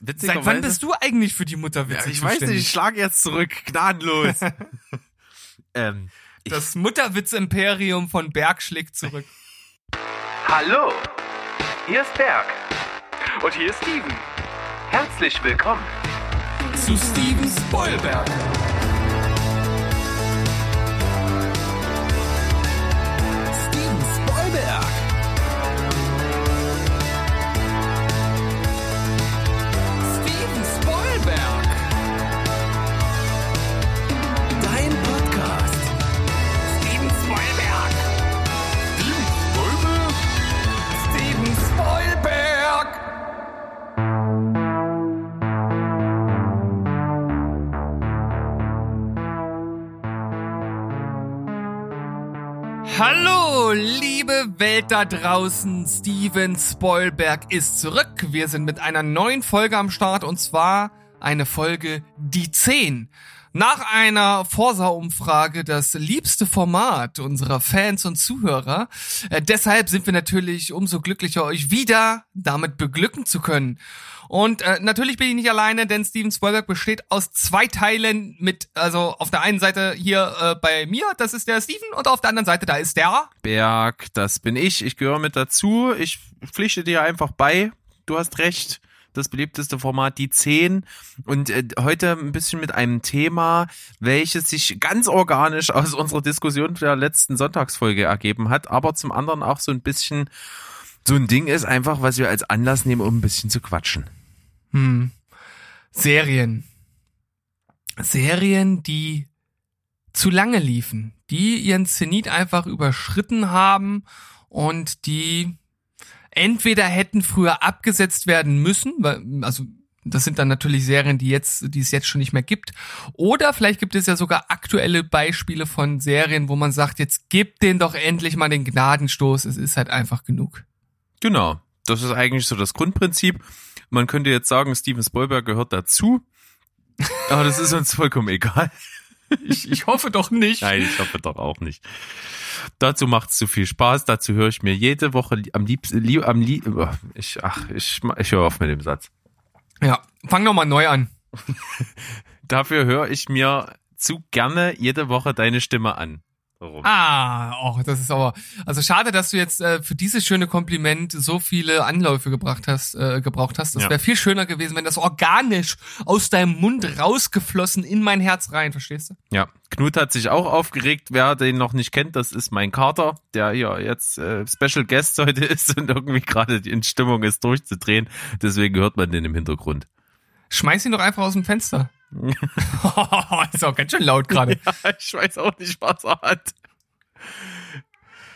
Seit wann bist du eigentlich für die Mutterwitze ja, Ich weiß nicht, ich schlage jetzt zurück, gnadenlos. ähm, das Mutterwitz-Imperium von Berg schlägt zurück. Hallo, hier ist Berg. Und hier ist Steven. Herzlich willkommen zu Steven Spoilberg. Hallo, liebe Welt da draußen. Steven Spoilberg ist zurück. Wir sind mit einer neuen Folge am Start und zwar eine Folge Die 10. Nach einer Forsa-Umfrage das liebste Format unserer Fans und Zuhörer. Äh, deshalb sind wir natürlich umso glücklicher, euch wieder damit beglücken zu können. Und äh, natürlich bin ich nicht alleine, denn Steven Spielberg besteht aus zwei Teilen mit, also auf der einen Seite hier äh, bei mir, das ist der Steven, und auf der anderen Seite, da ist der Berg, das bin ich, ich gehöre mit dazu, ich pflichte dir einfach bei, du hast recht das beliebteste Format, die 10. Und äh, heute ein bisschen mit einem Thema, welches sich ganz organisch aus unserer Diskussion der letzten Sonntagsfolge ergeben hat, aber zum anderen auch so ein bisschen so ein Ding ist einfach, was wir als Anlass nehmen, um ein bisschen zu quatschen. Hm. Serien. Serien, die zu lange liefen, die ihren Zenit einfach überschritten haben und die entweder hätten früher abgesetzt werden müssen, weil, also das sind dann natürlich Serien, die jetzt, die es jetzt schon nicht mehr gibt. Oder vielleicht gibt es ja sogar aktuelle Beispiele von Serien, wo man sagt, jetzt gib den doch endlich mal den Gnadenstoß. Es ist halt einfach genug. Genau. Das ist eigentlich so das Grundprinzip. Man könnte jetzt sagen, Steven Spielberg gehört dazu. Aber das ist uns vollkommen egal. Ich, ich hoffe doch nicht. Nein, ich hoffe doch auch nicht. Dazu macht es zu viel Spaß. Dazu höre ich mir jede Woche am liebsten, lieb, am lieb, oh, ich, ach, ich, ich höre auf mit dem Satz. Ja, fang noch mal neu an. Dafür höre ich mir zu gerne jede Woche deine Stimme an. Warum? Ah, oh, das ist aber also schade, dass du jetzt äh, für dieses schöne Kompliment so viele Anläufe gebracht hast, äh, gebraucht hast. Das wäre viel schöner gewesen, wenn das organisch aus deinem Mund rausgeflossen in mein Herz rein, verstehst du? Ja, Knut hat sich auch aufgeregt. Wer den noch nicht kennt, das ist mein Kater, der hier jetzt äh, Special Guest heute ist und irgendwie gerade in Stimmung ist durchzudrehen. Deswegen hört man den im Hintergrund. Schmeiß ihn doch einfach aus dem Fenster. ist auch ganz schön laut gerade. Ja, ich weiß auch nicht, was er hat.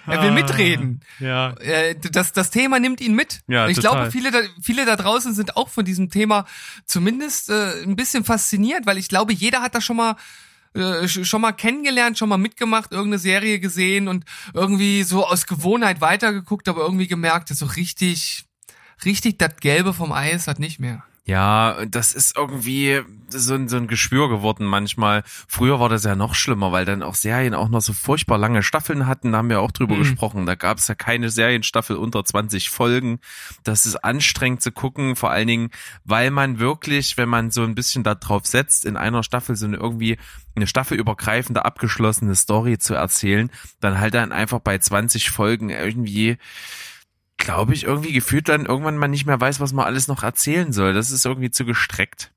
Er will mitreden. Ja. Äh, das, das Thema nimmt ihn mit. Ja, ich total. glaube, viele da, viele da draußen sind auch von diesem Thema zumindest äh, ein bisschen fasziniert, weil ich glaube, jeder hat das schon mal äh, schon mal kennengelernt, schon mal mitgemacht, irgendeine Serie gesehen und irgendwie so aus Gewohnheit weitergeguckt, aber irgendwie gemerkt, so richtig, richtig das Gelbe vom Eis hat nicht mehr. Ja, das ist irgendwie so ein, so ein Geschwür geworden manchmal. Früher war das ja noch schlimmer, weil dann auch Serien auch noch so furchtbar lange Staffeln hatten. Da haben wir auch drüber mhm. gesprochen. Da gab es ja keine Serienstaffel unter 20 Folgen. Das ist anstrengend zu gucken, vor allen Dingen, weil man wirklich, wenn man so ein bisschen da drauf setzt, in einer Staffel so eine irgendwie eine staffelübergreifende abgeschlossene Story zu erzählen, dann halt dann einfach bei 20 Folgen irgendwie glaube ich, irgendwie gefühlt dann irgendwann mal nicht mehr weiß, was man alles noch erzählen soll. Das ist irgendwie zu gestreckt.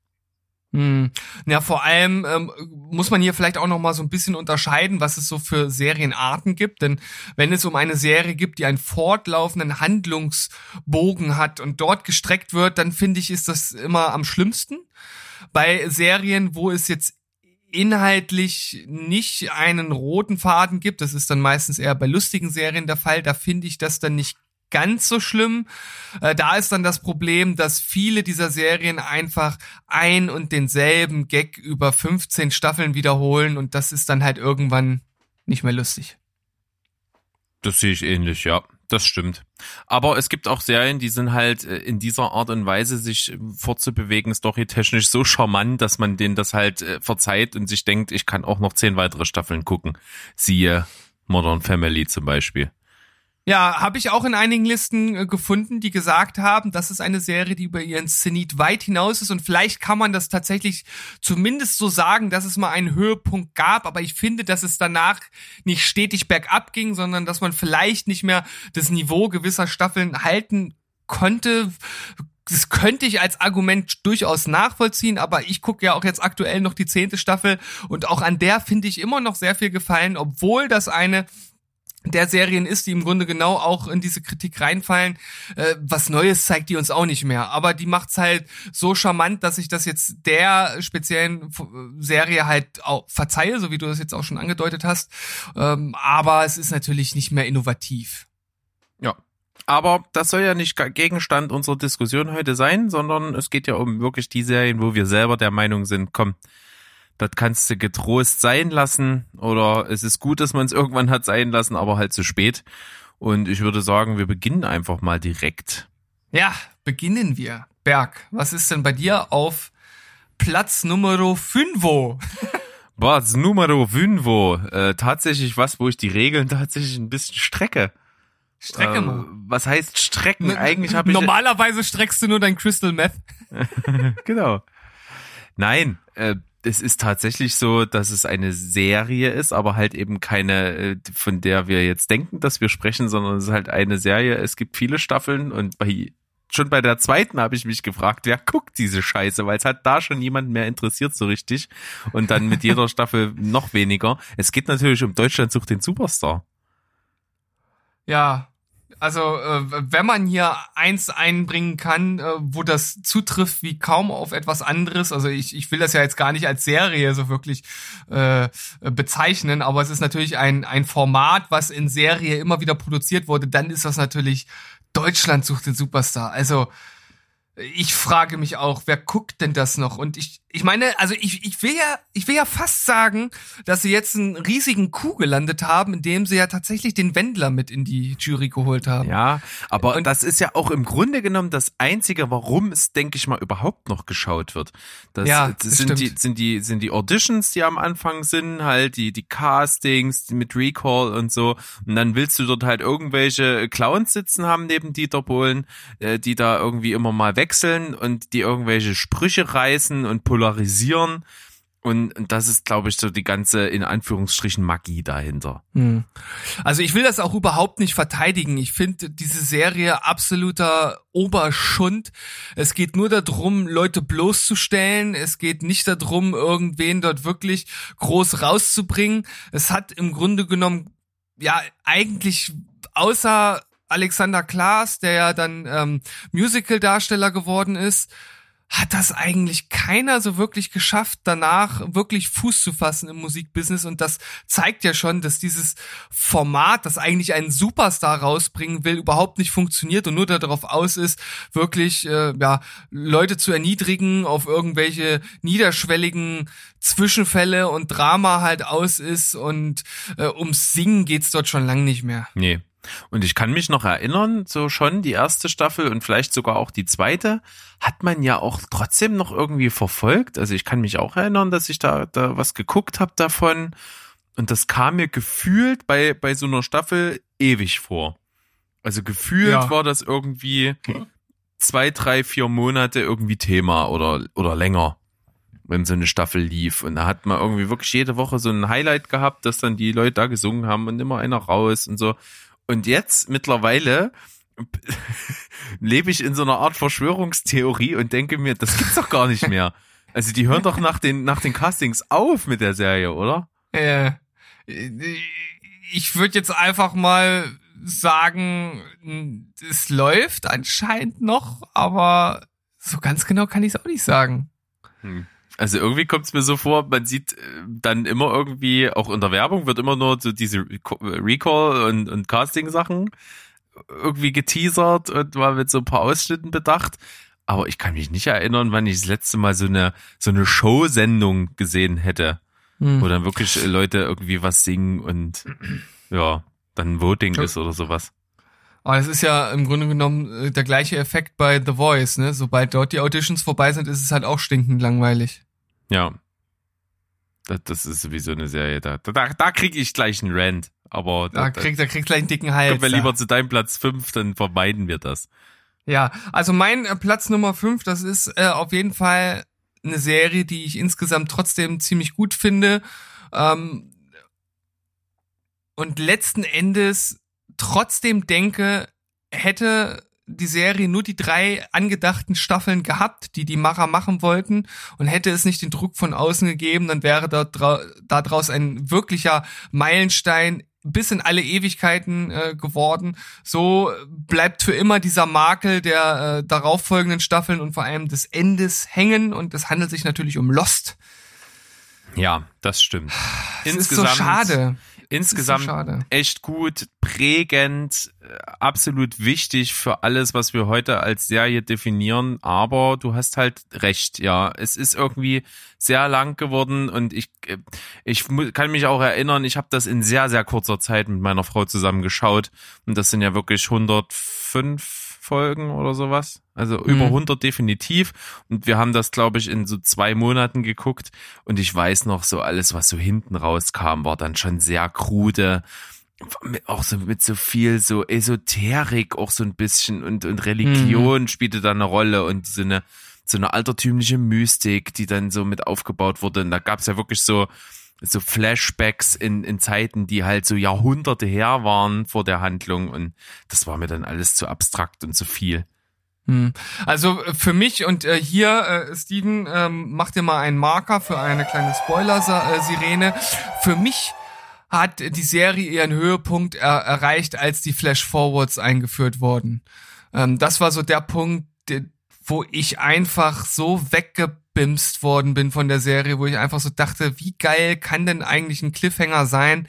Hm. Ja, vor allem ähm, muss man hier vielleicht auch noch mal so ein bisschen unterscheiden, was es so für Serienarten gibt. Denn wenn es um eine Serie gibt, die einen fortlaufenden Handlungsbogen hat und dort gestreckt wird, dann finde ich, ist das immer am schlimmsten. Bei Serien, wo es jetzt inhaltlich nicht einen roten Faden gibt, das ist dann meistens eher bei lustigen Serien der Fall, da finde ich das dann nicht ganz so schlimm. Äh, da ist dann das Problem, dass viele dieser Serien einfach ein und denselben Gag über 15 Staffeln wiederholen und das ist dann halt irgendwann nicht mehr lustig. Das sehe ich ähnlich, ja. Das stimmt. Aber es gibt auch Serien, die sind halt äh, in dieser Art und Weise, sich fortzubewegen, storytechnisch so charmant, dass man denen das halt äh, verzeiht und sich denkt, ich kann auch noch zehn weitere Staffeln gucken. Siehe Modern Family zum Beispiel. Ja, habe ich auch in einigen Listen äh, gefunden, die gesagt haben, das ist eine Serie, die über ihren Zenit weit hinaus ist. Und vielleicht kann man das tatsächlich zumindest so sagen, dass es mal einen Höhepunkt gab, aber ich finde, dass es danach nicht stetig bergab ging, sondern dass man vielleicht nicht mehr das Niveau gewisser Staffeln halten konnte, das könnte ich als Argument durchaus nachvollziehen, aber ich gucke ja auch jetzt aktuell noch die zehnte Staffel. Und auch an der finde ich immer noch sehr viel gefallen, obwohl das eine der Serien ist, die im Grunde genau auch in diese Kritik reinfallen. Äh, was Neues zeigt die uns auch nicht mehr. Aber die macht's halt so charmant, dass ich das jetzt der speziellen Serie halt auch verzeihe, so wie du das jetzt auch schon angedeutet hast. Ähm, aber es ist natürlich nicht mehr innovativ. Ja. Aber das soll ja nicht Gegenstand unserer Diskussion heute sein, sondern es geht ja um wirklich die Serien, wo wir selber der Meinung sind, komm, das kannst du getrost sein lassen oder es ist gut, dass man es irgendwann hat sein lassen, aber halt zu spät. Und ich würde sagen, wir beginnen einfach mal direkt. Ja, beginnen wir. Berg, was ist denn bei dir auf Platz Nummer 5? Platz Nummer 5. Äh, tatsächlich was, wo ich die Regeln tatsächlich ein bisschen strecke. Strecke mal. Ähm, was heißt strecken? Eigentlich habe ich normalerweise streckst du nur dein Crystal Meth. genau. Nein, äh, es ist tatsächlich so, dass es eine Serie ist, aber halt eben keine, äh, von der wir jetzt denken, dass wir sprechen, sondern es ist halt eine Serie. Es gibt viele Staffeln und bei schon bei der zweiten habe ich mich gefragt, wer guckt diese Scheiße, weil es hat da schon jemand mehr interessiert so richtig und dann mit jeder Staffel noch weniger. Es geht natürlich um Deutschland sucht den Superstar. Ja, also äh, wenn man hier eins einbringen kann, äh, wo das zutrifft wie kaum auf etwas anderes, also ich, ich will das ja jetzt gar nicht als Serie so wirklich äh, bezeichnen, aber es ist natürlich ein, ein Format, was in Serie immer wieder produziert wurde, dann ist das natürlich Deutschland sucht den Superstar. Also ich frage mich auch, wer guckt denn das noch? Und ich, ich meine, also ich, ich will ja, ich will ja fast sagen, dass sie jetzt einen riesigen Coup gelandet haben, indem sie ja tatsächlich den Wendler mit in die Jury geholt haben. Ja, aber und das ist ja auch im Grunde genommen das einzige, warum es, denke ich mal, überhaupt noch geschaut wird. Das, ja, das, sind stimmt. die, sind die, sind die Auditions, die am Anfang sind, halt die, die Castings mit Recall und so. Und dann willst du dort halt irgendwelche Clowns sitzen haben neben Dieter Bohlen, äh, die da irgendwie immer mal wechseln und die irgendwelche Sprüche reißen und polarisieren. Und, und das ist, glaube ich, so die ganze, in Anführungsstrichen, Magie dahinter. Hm. Also ich will das auch überhaupt nicht verteidigen. Ich finde diese Serie absoluter Oberschund. Es geht nur darum, Leute bloßzustellen. Es geht nicht darum, irgendwen dort wirklich groß rauszubringen. Es hat im Grunde genommen, ja, eigentlich außer Alexander Klaas, der ja dann ähm, Musical-Darsteller geworden ist, hat das eigentlich keiner so wirklich geschafft, danach wirklich Fuß zu fassen im Musikbusiness. Und das zeigt ja schon, dass dieses Format, das eigentlich einen Superstar rausbringen will, überhaupt nicht funktioniert und nur darauf aus ist, wirklich äh, ja, Leute zu erniedrigen, auf irgendwelche niederschwelligen Zwischenfälle und Drama halt aus ist. Und äh, ums Singen geht's dort schon lang nicht mehr. Nee. Und ich kann mich noch erinnern, so schon die erste Staffel und vielleicht sogar auch die zweite, hat man ja auch trotzdem noch irgendwie verfolgt. Also ich kann mich auch erinnern, dass ich da, da was geguckt habe davon. Und das kam mir gefühlt bei, bei so einer Staffel ewig vor. Also gefühlt ja. war das irgendwie zwei, drei, vier Monate irgendwie Thema oder, oder länger, wenn so eine Staffel lief. Und da hat man irgendwie wirklich jede Woche so ein Highlight gehabt, dass dann die Leute da gesungen haben und immer einer raus und so. Und jetzt mittlerweile lebe ich in so einer Art Verschwörungstheorie und denke mir, das gibt's doch gar nicht mehr. Also die hören doch nach den, nach den Castings auf mit der Serie, oder? Äh, ich würde jetzt einfach mal sagen, es läuft anscheinend noch, aber so ganz genau kann ich es auch nicht sagen. Hm. Also irgendwie kommt es mir so vor, man sieht äh, dann immer irgendwie, auch in der Werbung wird immer nur so diese Recall und, und Casting-Sachen irgendwie geteasert und mal mit so ein paar Ausschnitten bedacht. Aber ich kann mich nicht erinnern, wann ich das letzte Mal so eine, so eine Show-Sendung gesehen hätte. Hm. Wo dann wirklich Leute irgendwie was singen und ja, dann Voting ist oder sowas. Aber es ist ja im Grunde genommen äh, der gleiche Effekt bei The Voice, ne? Sobald dort die Auditions vorbei sind, ist es halt auch stinkend langweilig. Ja. Das, das ist sowieso eine Serie, da, da, da kriege ich gleich einen Rant. Aber da, da kriegt, da kriegt gleich einen dicken Hals. Kommen wir lieber zu deinem Platz 5, dann vermeiden wir das. Ja, also mein äh, Platz Nummer 5, das ist äh, auf jeden Fall eine Serie, die ich insgesamt trotzdem ziemlich gut finde. Ähm, und letzten Endes trotzdem denke, hätte die Serie nur die drei angedachten Staffeln gehabt, die die Macher machen wollten und hätte es nicht den Druck von außen gegeben, dann wäre da daraus ein wirklicher Meilenstein bis in alle Ewigkeiten äh, geworden. So bleibt für immer dieser Makel der äh, darauffolgenden Staffeln und vor allem des Endes hängen und es handelt sich natürlich um Lost. Ja, das stimmt. Es Insgesamt ist so schade. Insgesamt so echt gut, prägend, äh, absolut wichtig für alles, was wir heute als Serie definieren. Aber du hast halt recht, ja. Es ist irgendwie sehr lang geworden und ich, äh, ich kann mich auch erinnern, ich habe das in sehr, sehr kurzer Zeit mit meiner Frau zusammen geschaut. Und das sind ja wirklich 105 Folgen oder sowas. Also über 100 mhm. definitiv. Und wir haben das, glaube ich, in so zwei Monaten geguckt. Und ich weiß noch, so alles, was so hinten rauskam, war dann schon sehr krude. Auch so mit so viel so Esoterik auch so ein bisschen und, und Religion mhm. spielte da eine Rolle und so eine, so eine altertümliche Mystik, die dann so mit aufgebaut wurde. Und da gab es ja wirklich so, so Flashbacks in, in Zeiten, die halt so Jahrhunderte her waren vor der Handlung und das war mir dann alles zu abstrakt und zu viel. Hm. Also äh, für mich und äh, hier, äh, Steven, ähm, mach dir mal einen Marker für eine kleine Spoiler-Sirene. Für mich hat die Serie ihren Höhepunkt er erreicht, als die Flash-Forwards eingeführt wurden. Ähm, das war so der Punkt, wo ich einfach so wegge weggebimst worden bin von der Serie, wo ich einfach so dachte, wie geil kann denn eigentlich ein Cliffhanger sein?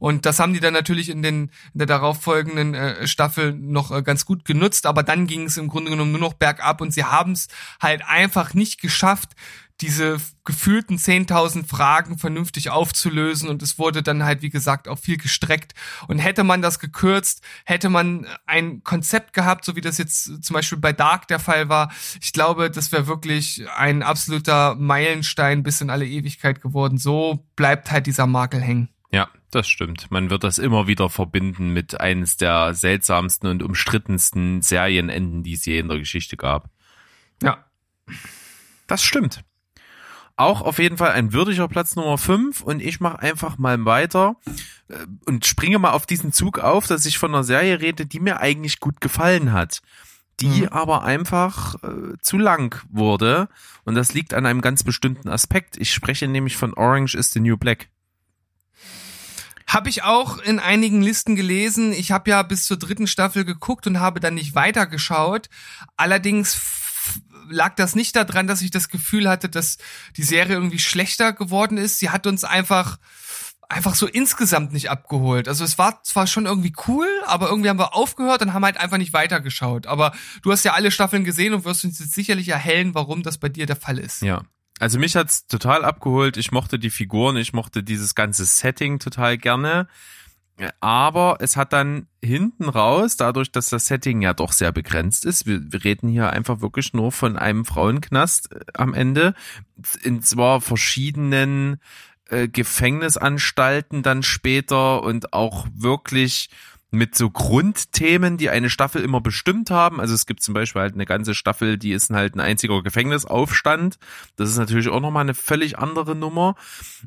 Und das haben die dann natürlich in den in der darauffolgenden äh, Staffel noch äh, ganz gut genutzt, aber dann ging es im Grunde genommen nur noch bergab und sie haben es halt einfach nicht geschafft, diese gefühlten 10.000 Fragen vernünftig aufzulösen und es wurde dann halt, wie gesagt, auch viel gestreckt. Und hätte man das gekürzt, hätte man ein Konzept gehabt, so wie das jetzt zum Beispiel bei Dark der Fall war, ich glaube, das wäre wirklich ein absoluter Meilenstein bis in alle Ewigkeit geworden. So bleibt halt dieser Makel hängen. Ja, das stimmt. Man wird das immer wieder verbinden mit eines der seltsamsten und umstrittensten Serienenden, die es je in der Geschichte gab. Ja. Das stimmt auch auf jeden Fall ein würdiger Platz Nummer 5 und ich mache einfach mal weiter äh, und springe mal auf diesen Zug auf, dass ich von einer Serie rede, die mir eigentlich gut gefallen hat, die mhm. aber einfach äh, zu lang wurde und das liegt an einem ganz bestimmten Aspekt. Ich spreche nämlich von Orange is the New Black. Habe ich auch in einigen Listen gelesen. Ich habe ja bis zur dritten Staffel geguckt und habe dann nicht weitergeschaut. Allerdings lag das nicht daran, dass ich das Gefühl hatte, dass die Serie irgendwie schlechter geworden ist. Sie hat uns einfach einfach so insgesamt nicht abgeholt. Also es war zwar schon irgendwie cool, aber irgendwie haben wir aufgehört und haben halt einfach nicht weitergeschaut. Aber du hast ja alle Staffeln gesehen und wirst uns jetzt sicherlich erhellen, warum das bei dir der Fall ist. Ja. Also mich hat's total abgeholt. Ich mochte die Figuren, ich mochte dieses ganze Setting total gerne. Aber es hat dann hinten raus, dadurch, dass das Setting ja doch sehr begrenzt ist, wir, wir reden hier einfach wirklich nur von einem Frauenknast äh, am Ende, in zwar verschiedenen äh, Gefängnisanstalten dann später und auch wirklich mit so Grundthemen, die eine Staffel immer bestimmt haben. Also es gibt zum Beispiel halt eine ganze Staffel, die ist halt ein einziger Gefängnisaufstand. Das ist natürlich auch nochmal eine völlig andere Nummer.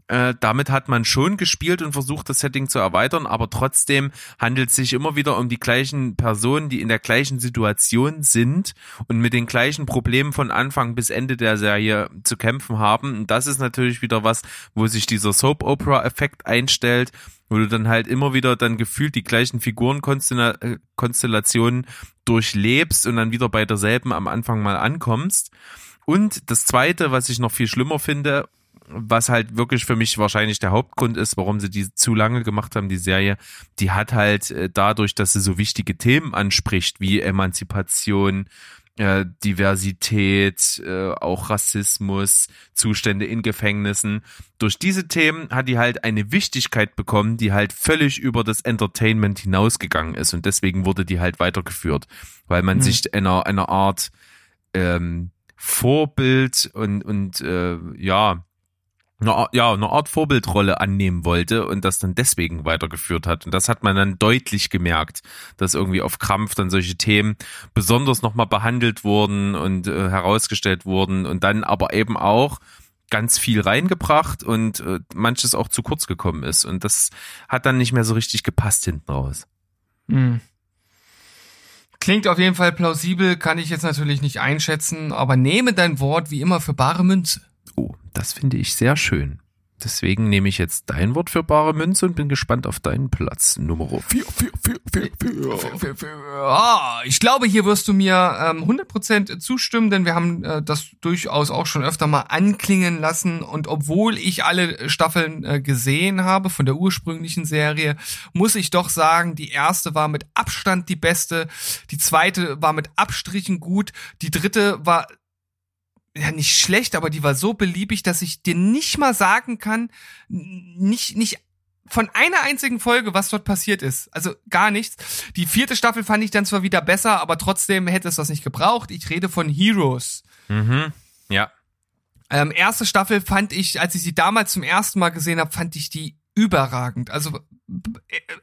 Äh, damit hat man schon gespielt und versucht, das Setting zu erweitern, aber trotzdem handelt es sich immer wieder um die gleichen Personen, die in der gleichen Situation sind und mit den gleichen Problemen von Anfang bis Ende der Serie zu kämpfen haben. Und das ist natürlich wieder was, wo sich dieser Soap-Opera-Effekt einstellt wo du dann halt immer wieder dann gefühlt die gleichen Figurenkonstellationen durchlebst und dann wieder bei derselben am Anfang mal ankommst. Und das zweite, was ich noch viel schlimmer finde, was halt wirklich für mich wahrscheinlich der Hauptgrund ist, warum sie die zu lange gemacht haben, die Serie, die hat halt äh, dadurch, dass sie so wichtige Themen anspricht, wie Emanzipation, äh, Diversität, äh, auch Rassismus, Zustände in Gefängnissen. Durch diese Themen hat die halt eine Wichtigkeit bekommen, die halt völlig über das Entertainment hinausgegangen ist und deswegen wurde die halt weitergeführt, weil man mhm. sich einer einer Art ähm, Vorbild und und äh, ja eine, ja, eine Art Vorbildrolle annehmen wollte und das dann deswegen weitergeführt hat. Und das hat man dann deutlich gemerkt, dass irgendwie auf Krampf dann solche Themen besonders nochmal behandelt wurden und äh, herausgestellt wurden und dann aber eben auch ganz viel reingebracht und äh, manches auch zu kurz gekommen ist. Und das hat dann nicht mehr so richtig gepasst hinten raus. Hm. Klingt auf jeden Fall plausibel, kann ich jetzt natürlich nicht einschätzen, aber nehme dein Wort wie immer für bare Münze. Oh, das finde ich sehr schön. Deswegen nehme ich jetzt dein Wort für bare Münze und bin gespannt auf deinen Platz Nummer 4, 4, 4, 4, 4. Ah, ich glaube, hier wirst du mir ähm, 100% zustimmen, denn wir haben äh, das durchaus auch schon öfter mal anklingen lassen und obwohl ich alle Staffeln äh, gesehen habe von der ursprünglichen Serie, muss ich doch sagen, die erste war mit Abstand die beste, die zweite war mit Abstrichen gut, die dritte war ja nicht schlecht, aber die war so beliebig, dass ich dir nicht mal sagen kann, nicht nicht von einer einzigen Folge, was dort passiert ist. Also gar nichts. Die vierte Staffel fand ich dann zwar wieder besser, aber trotzdem hätte es das nicht gebraucht. Ich rede von Heroes. Mhm. Ja. Ähm, erste Staffel fand ich, als ich sie damals zum ersten Mal gesehen habe, fand ich die überragend. Also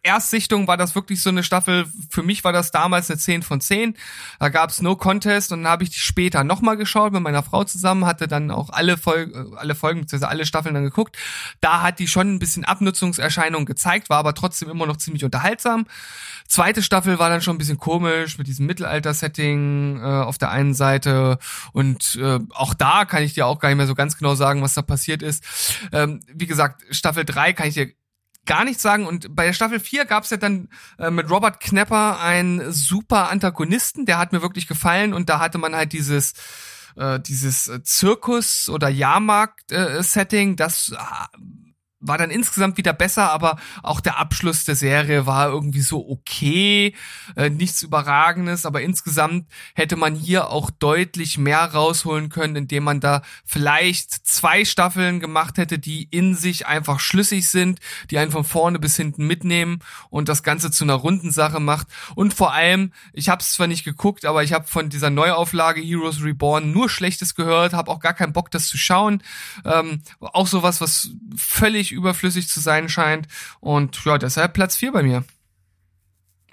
Erstsichtung war das wirklich so eine Staffel. Für mich war das damals eine 10 von 10. Da gab's No Contest und dann habe ich die später nochmal geschaut mit meiner Frau zusammen, hatte dann auch alle, Folgen, alle Folgen, bzw. alle Staffeln dann geguckt. Da hat die schon ein bisschen Abnutzungserscheinungen gezeigt, war aber trotzdem immer noch ziemlich unterhaltsam. Zweite Staffel war dann schon ein bisschen komisch mit diesem Mittelalter-Setting äh, auf der einen Seite und äh, auch da kann ich dir auch gar nicht mehr so ganz genau sagen, was da passiert ist. Ähm, wie gesagt, Staffel 3 kann ich dir gar nichts sagen. Und bei der Staffel 4 gab es ja dann äh, mit Robert Knapper einen super Antagonisten, der hat mir wirklich gefallen und da hatte man halt dieses äh, dieses Zirkus- oder Jahrmarkt-Setting, äh, das äh, war dann insgesamt wieder besser, aber auch der Abschluss der Serie war irgendwie so okay, äh, nichts Überragendes, aber insgesamt hätte man hier auch deutlich mehr rausholen können, indem man da vielleicht zwei Staffeln gemacht hätte, die in sich einfach schlüssig sind, die einen von vorne bis hinten mitnehmen und das Ganze zu einer runden Sache macht. Und vor allem, ich habe es zwar nicht geguckt, aber ich habe von dieser Neuauflage Heroes Reborn nur Schlechtes gehört, habe auch gar keinen Bock, das zu schauen. Ähm, auch sowas, was völlig völlig überflüssig zu sein scheint. Und ja, deshalb Platz 4 bei mir.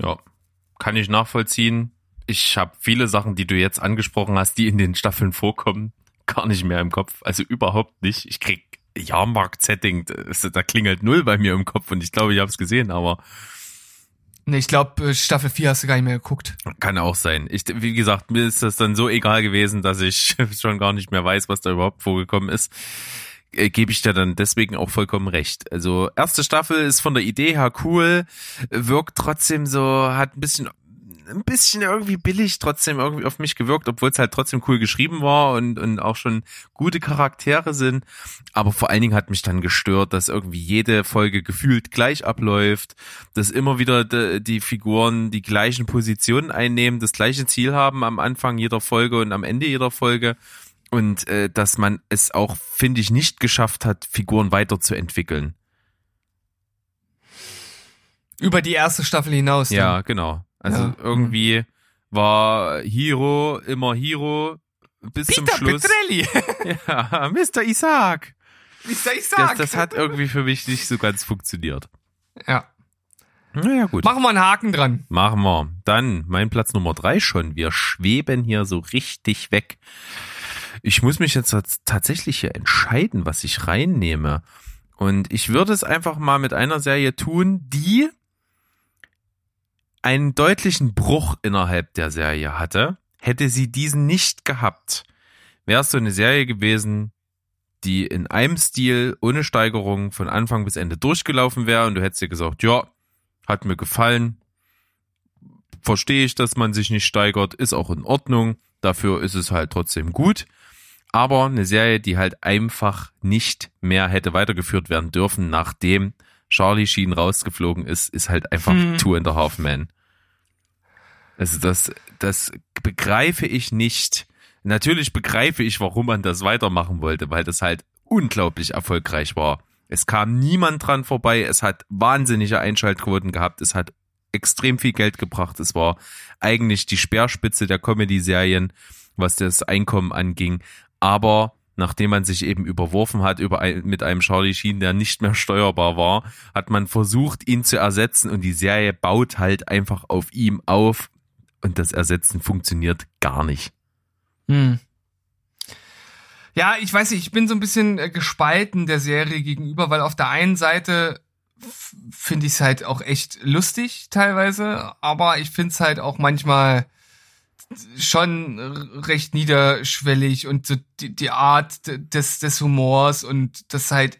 Ja, kann ich nachvollziehen. Ich habe viele Sachen, die du jetzt angesprochen hast, die in den Staffeln vorkommen, gar nicht mehr im Kopf. Also überhaupt nicht. Ich krieg Jahrmarkt-Setting, da klingelt null bei mir im Kopf und ich glaube, ich habe es gesehen, aber Nee, ich glaube, äh, Staffel 4 hast du gar nicht mehr geguckt. Kann auch sein. Ich, wie gesagt, mir ist das dann so egal gewesen, dass ich schon gar nicht mehr weiß, was da überhaupt vorgekommen ist äh, gebe ich dir dann deswegen auch vollkommen recht. Also erste Staffel ist von der Idee her cool, wirkt trotzdem so, hat ein bisschen ein bisschen irgendwie billig trotzdem irgendwie auf mich gewirkt, obwohl es halt trotzdem cool geschrieben war und, und auch schon gute Charaktere sind. Aber vor allen Dingen hat mich dann gestört, dass irgendwie jede Folge gefühlt gleich abläuft, dass immer wieder die, die Figuren die gleichen Positionen einnehmen, das gleiche Ziel haben am Anfang jeder Folge und am Ende jeder Folge und äh, dass man es auch, finde ich, nicht geschafft hat, Figuren weiterzuentwickeln. Über die erste Staffel hinaus. Dann. Ja, genau. Also ja. irgendwie war Hiro immer Hiro bis Peter zum Schluss. Petrelli. ja, Mr. Isaac. Mr. Isaac. Das, das hat irgendwie für mich nicht so ganz funktioniert. Ja. Naja, gut. Machen wir einen Haken dran. Machen wir. Dann mein Platz Nummer drei schon. Wir schweben hier so richtig weg. Ich muss mich jetzt tatsächlich hier entscheiden, was ich reinnehme. Und ich würde es einfach mal mit einer Serie tun, die einen deutlichen Bruch innerhalb der Serie hatte. Hätte sie diesen nicht gehabt, wäre es so eine Serie gewesen, die in einem Stil ohne Steigerung von Anfang bis Ende durchgelaufen wäre und du hättest dir gesagt, ja, hat mir gefallen, verstehe ich, dass man sich nicht steigert, ist auch in Ordnung, dafür ist es halt trotzdem gut aber eine Serie, die halt einfach nicht mehr hätte weitergeführt werden dürfen, nachdem Charlie Sheen rausgeflogen ist, ist halt einfach hm. Two and a Half Men. Also das, das begreife ich nicht. Natürlich begreife ich, warum man das weitermachen wollte, weil das halt unglaublich erfolgreich war. Es kam niemand dran vorbei, es hat wahnsinnige Einschaltquoten gehabt, es hat extrem viel Geld gebracht, es war eigentlich die Speerspitze der Comedy-Serien, was das Einkommen anging aber nachdem man sich eben überworfen hat über ein, mit einem Charlie Sheen, der nicht mehr steuerbar war, hat man versucht, ihn zu ersetzen und die Serie baut halt einfach auf ihm auf und das Ersetzen funktioniert gar nicht. Hm. Ja, ich weiß nicht, ich bin so ein bisschen äh, gespalten der Serie gegenüber, weil auf der einen Seite finde ich es halt auch echt lustig teilweise, aber ich finde es halt auch manchmal schon recht niederschwellig und so die, die Art des, des Humors und das halt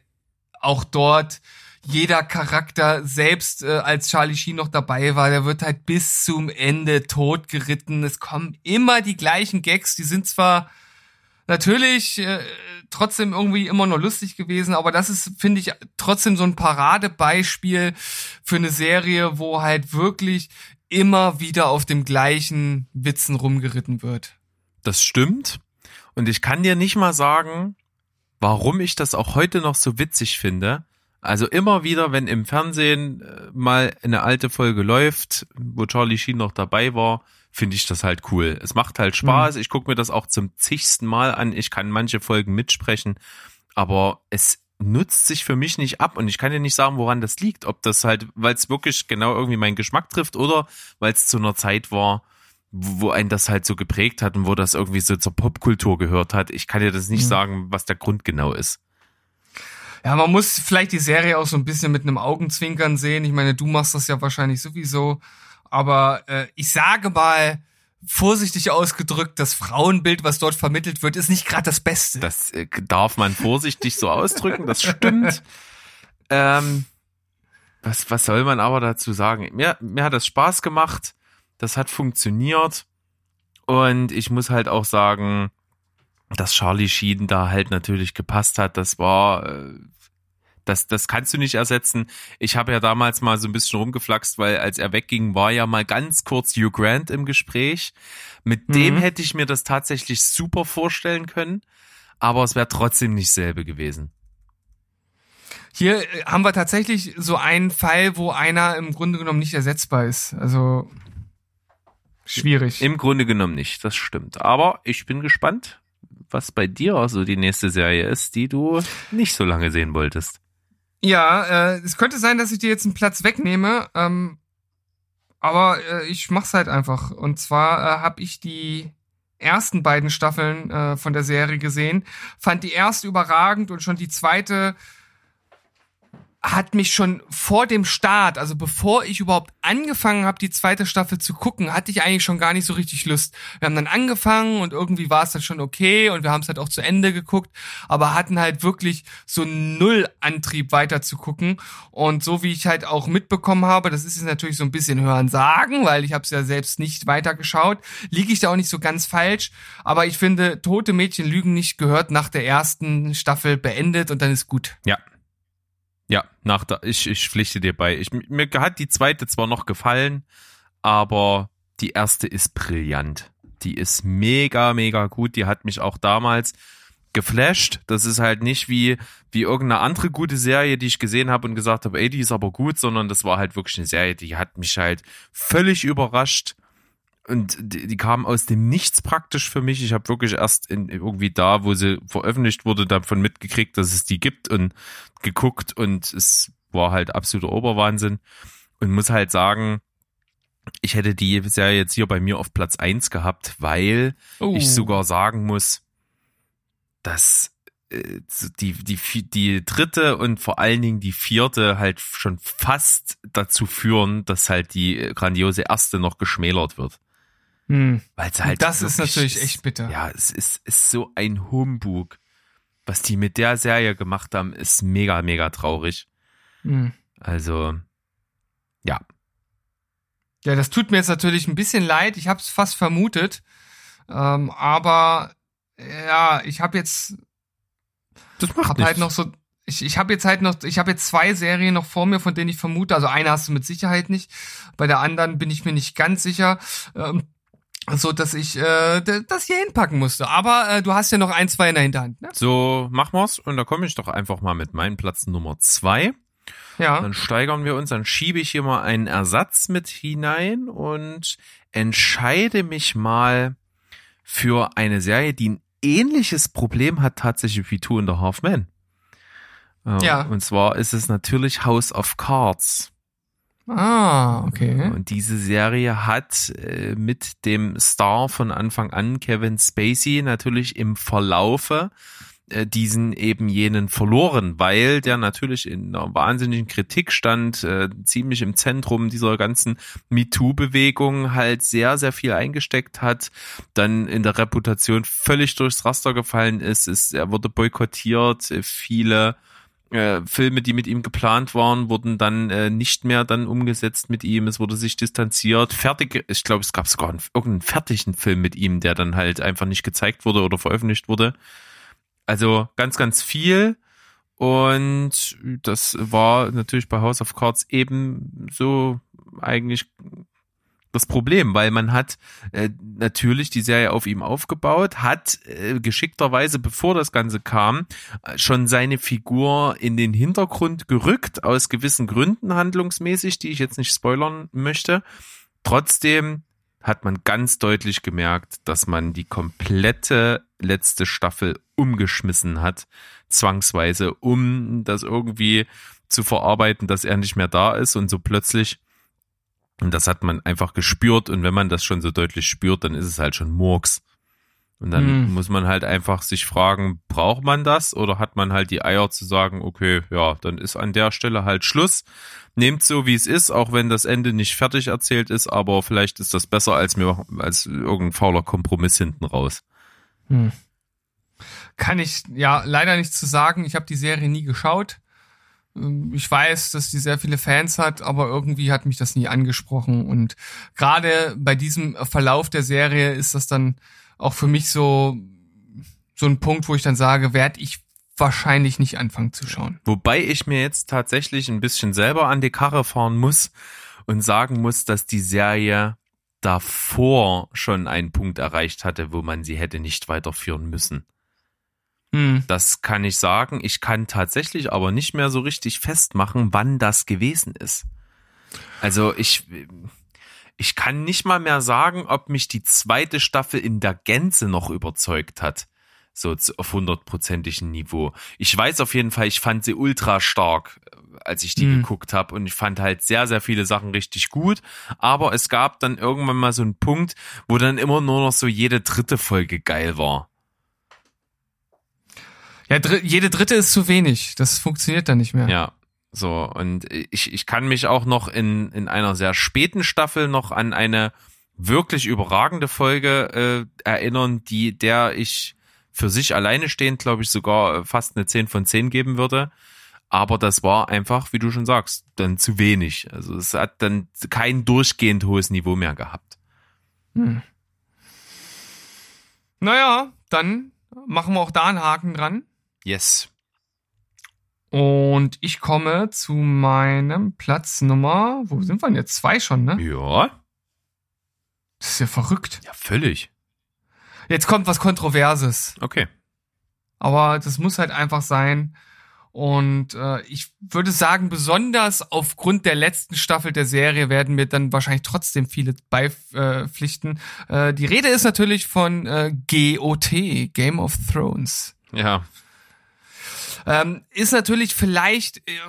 auch dort jeder Charakter, selbst äh, als Charlie Sheen noch dabei war, der wird halt bis zum Ende totgeritten. Es kommen immer die gleichen Gags, die sind zwar natürlich äh, trotzdem irgendwie immer nur lustig gewesen, aber das ist, finde ich, trotzdem so ein Paradebeispiel für eine Serie, wo halt wirklich immer wieder auf dem gleichen Witzen rumgeritten wird. Das stimmt. Und ich kann dir nicht mal sagen, warum ich das auch heute noch so witzig finde. Also immer wieder, wenn im Fernsehen äh, mal eine alte Folge läuft, wo Charlie Sheen noch dabei war, finde ich das halt cool. Es macht halt Spaß. Mhm. Ich gucke mir das auch zum zigsten Mal an. Ich kann manche Folgen mitsprechen, aber es nutzt sich für mich nicht ab und ich kann dir nicht sagen, woran das liegt. Ob das halt, weil es wirklich genau irgendwie meinen Geschmack trifft oder weil es zu einer Zeit war, wo ein das halt so geprägt hat und wo das irgendwie so zur Popkultur gehört hat. Ich kann dir das nicht mhm. sagen, was der Grund genau ist. Ja, man muss vielleicht die Serie auch so ein bisschen mit einem Augenzwinkern sehen. Ich meine, du machst das ja wahrscheinlich sowieso. Aber äh, ich sage mal, vorsichtig ausgedrückt, das Frauenbild, was dort vermittelt wird, ist nicht gerade das Beste. Das äh, darf man vorsichtig so ausdrücken, das stimmt. Ähm, was, was soll man aber dazu sagen? Mir, mir hat das Spaß gemacht, das hat funktioniert und ich muss halt auch sagen, dass Charlie Sheen da halt natürlich gepasst hat. Das war äh, das, das kannst du nicht ersetzen. Ich habe ja damals mal so ein bisschen rumgeflaxt, weil als er wegging, war ja mal ganz kurz Hugh Grant im Gespräch. Mit mhm. dem hätte ich mir das tatsächlich super vorstellen können, aber es wäre trotzdem nicht selbe gewesen. Hier äh, haben wir tatsächlich so einen Fall, wo einer im Grunde genommen nicht ersetzbar ist. Also schwierig. Im Grunde genommen nicht, das stimmt. Aber ich bin gespannt, was bei dir so die nächste Serie ist, die du nicht so lange sehen wolltest. Ja, äh, es könnte sein, dass ich dir jetzt einen Platz wegnehme, ähm, aber äh, ich mach's halt einfach. Und zwar äh, habe ich die ersten beiden Staffeln äh, von der Serie gesehen, fand die erste überragend und schon die zweite hat mich schon vor dem Start, also bevor ich überhaupt angefangen habe, die zweite Staffel zu gucken, hatte ich eigentlich schon gar nicht so richtig Lust. Wir haben dann angefangen und irgendwie war es dann schon okay und wir haben es halt auch zu Ende geguckt, aber hatten halt wirklich so null Antrieb weiter zu gucken. Und so wie ich halt auch mitbekommen habe, das ist jetzt natürlich so ein bisschen hören sagen, weil ich habe es ja selbst nicht weitergeschaut, liege ich da auch nicht so ganz falsch. Aber ich finde, tote Mädchen lügen nicht gehört nach der ersten Staffel beendet und dann ist gut. Ja, ja, nach der, ich, ich pflichte dir bei. Ich, mir hat die zweite zwar noch gefallen, aber die erste ist brillant. Die ist mega, mega gut. Die hat mich auch damals geflasht. Das ist halt nicht wie, wie irgendeine andere gute Serie, die ich gesehen habe und gesagt habe, ey, die ist aber gut, sondern das war halt wirklich eine Serie, die hat mich halt völlig überrascht und die, die kam aus dem Nichts praktisch für mich. Ich habe wirklich erst in, irgendwie da, wo sie veröffentlicht wurde, davon mitgekriegt, dass es die gibt und geguckt und es war halt absoluter Oberwahnsinn und muss halt sagen, ich hätte die Serie jetzt hier bei mir auf Platz eins gehabt, weil oh. ich sogar sagen muss, dass äh, die, die, die dritte und vor allen Dingen die vierte halt schon fast dazu führen, dass halt die grandiose erste noch geschmälert wird. Hm. Weil es halt. Das ist natürlich echt bitter. Ja, es ist, ist so ein Humbug. Was die mit der Serie gemacht haben, ist mega, mega traurig. Hm. Also, ja. Ja, das tut mir jetzt natürlich ein bisschen leid. Ich habe es fast vermutet. Ähm, aber ja, ich habe jetzt das macht hab halt noch so ich, ich habe jetzt halt noch, ich habe jetzt zwei Serien noch vor mir, von denen ich vermute, also eine hast du mit Sicherheit nicht, bei der anderen bin ich mir nicht ganz sicher. Ähm, so dass ich äh, das hier hinpacken musste. Aber äh, du hast ja noch ein, zwei in der Hinterhand. Ne? So machen wir's und da komme ich doch einfach mal mit meinem Platz Nummer zwei. Ja. Dann steigern wir uns, dann schiebe ich hier mal einen Ersatz mit hinein und entscheide mich mal für eine Serie, die ähnliches Problem hat tatsächlich wie Two and a Half Men. Äh, Ja. Und zwar ist es natürlich House of Cards. Ah, okay. Und diese Serie hat äh, mit dem Star von Anfang an, Kevin Spacey, natürlich im Verlaufe äh, diesen eben jenen verloren, weil der natürlich in einer wahnsinnigen Kritik stand, äh, ziemlich im Zentrum dieser ganzen MeToo-Bewegung halt sehr, sehr viel eingesteckt hat, dann in der Reputation völlig durchs Raster gefallen ist, ist er wurde boykottiert, viele äh, Filme, die mit ihm geplant waren, wurden dann äh, nicht mehr dann umgesetzt mit ihm. Es wurde sich distanziert. Fertig, ich glaube, es gab sogar einen, irgendeinen fertigen Film mit ihm, der dann halt einfach nicht gezeigt wurde oder veröffentlicht wurde. Also ganz, ganz viel. Und das war natürlich bei House of Cards eben so eigentlich das Problem, weil man hat äh, natürlich die Serie auf ihm aufgebaut, hat äh, geschickterweise, bevor das Ganze kam, äh, schon seine Figur in den Hintergrund gerückt, aus gewissen Gründen handlungsmäßig, die ich jetzt nicht spoilern möchte. Trotzdem hat man ganz deutlich gemerkt, dass man die komplette letzte Staffel umgeschmissen hat, zwangsweise, um das irgendwie zu verarbeiten, dass er nicht mehr da ist und so plötzlich und das hat man einfach gespürt. Und wenn man das schon so deutlich spürt, dann ist es halt schon Murks. Und dann Mhm. muss man halt einfach sich fragen, braucht man das oder hat man halt die Eier zu sagen, okay, ja, dann ist an der Stelle halt Schluss. Nehmt so, wie es ist, auch wenn das Ende nicht fertig erzählt ist, aber vielleicht ist das besser als mir, als irgendein fauler Kompromiss hinten raus. Hm. Kann ich ja leider nichts zu sagen. Ich habe die Serie nie geschaut. Ähm, Ich weiß, dass die sehr viele Fans hat, aber irgendwie hat mich das nie angesprochen. Und gerade bei diesem Verlauf der Serie ist das dann auch für mich so, so ein Punkt, wo ich dann sage, werde ich wahrscheinlich nicht anfangen zu schauen. Wobei ich mir jetzt tatsächlich ein bisschen selber an die Karre fahren muss und sagen muss, dass die Serie davor schon einen Punkt erreicht hatte, wo man sie hätte nicht weiterführen müssen. Hm. Das kann ich sagen. Ich kann tatsächlich aber nicht mehr so richtig festmachen, wann das gewesen ist. Also ich, ich kann nicht mal mehr sagen, ob mich die zweite Staffel in der Gänze noch überzeugt hat. So auf hundertprozentigem Niveau. Ich weiß auf jeden Fall, ich fand sie ultra stark, als ich die Mhm. geguckt habe. Und ich fand halt sehr, sehr viele Sachen richtig gut. Aber es gab dann irgendwann mal so einen Punkt, wo dann immer nur noch so jede dritte Folge geil war. Ja, dr jede dritte ist zu wenig. Das funktioniert dann nicht mehr. Ja, so. Und ich, ich kann mich auch noch in, in einer sehr späten Staffel noch an eine wirklich überragende Folge äh, erinnern, die der ich für sich alleine stehend, glaube ich, sogar äh, fast eine 10 von 10 geben würde. Aber das war einfach, wie du schon sagst, dann zu wenig. Also es hat dann kein durchgehend hohes Niveau mehr gehabt. Hm. Naja, dann machen wir auch da einen Haken dran. Yes. Und ich komme zu meinem Platz Nummer, wo sind wir denn jetzt? Zwei schon, ne? Ja, Das ist ja verrückt. ja, völlig. Jetzt kommt was Kontroverses. Okay. Aber das muss halt einfach sein. Und äh, ich würde sagen, besonders aufgrund der letzten Staffel der Serie werden mir dann wahrscheinlich trotzdem viele beipflichten. Äh, die Rede ist natürlich von äh, GOT, Game of Thrones. Ja, Ähm, ist natürlich vielleicht, äh,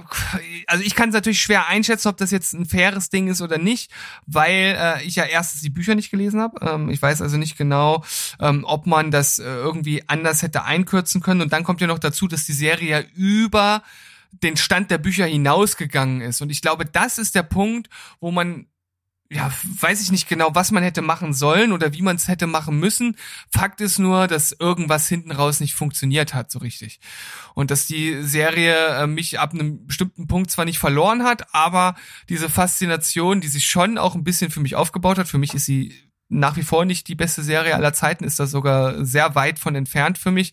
also ich kann es natürlich schwer einschätzen, ob das jetzt ein faires Ding ist oder nicht, weil äh, ich ja erstens die Bücher nicht gelesen habe. Ähm, ich weiß also nicht genau, ähm, ob man das äh, irgendwie anders hätte einkürzen können. Und dann kommt ja noch dazu, dass die Serie ja über den Stand der Bücher hinausgegangen ist. Und ich glaube, das ist der Punkt, wo man ja, weiß ich nicht genau, was man hätte machen sollen oder wie man es hätte machen müssen. Fakt ist nur, dass irgendwas hinten raus nicht funktioniert hat, so richtig. Und dass die Serie äh, mich ab einem bestimmten Punkt zwar nicht verloren hat, aber diese Faszination, die sich schon auch ein bisschen für mich aufgebaut hat, für mich ist sie nach wie vor nicht die beste Serie aller Zeiten, ist das sogar sehr weit von entfernt für mich.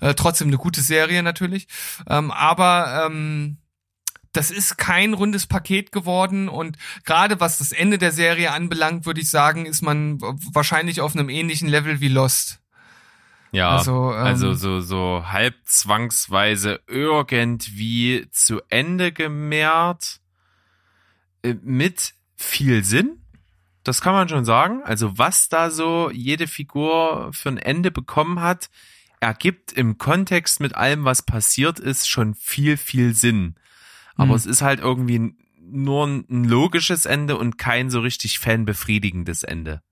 Äh, trotzdem eine gute Serie natürlich. Ähm, aber ähm, das ist kein rundes Paket geworden und gerade was das Ende der Serie anbelangt, würde ich sagen, ist man wahrscheinlich auf einem ähnlichen Level wie Lost. Ja, Also, also, ähm, so, so halb zwangsweise irgendwie zu Ende gemehrt, äh, mit viel Sinn. Das kann man schon sagen. Also was da so jede Figur für ein Ende bekommen hat, ergibt im Kontext mit allem, was passiert ist, schon viel, viel Sinn. Aber Hm. es ist halt irgendwie nur ein logisches Ende und kein so richtig fanbefriedigendes Ende.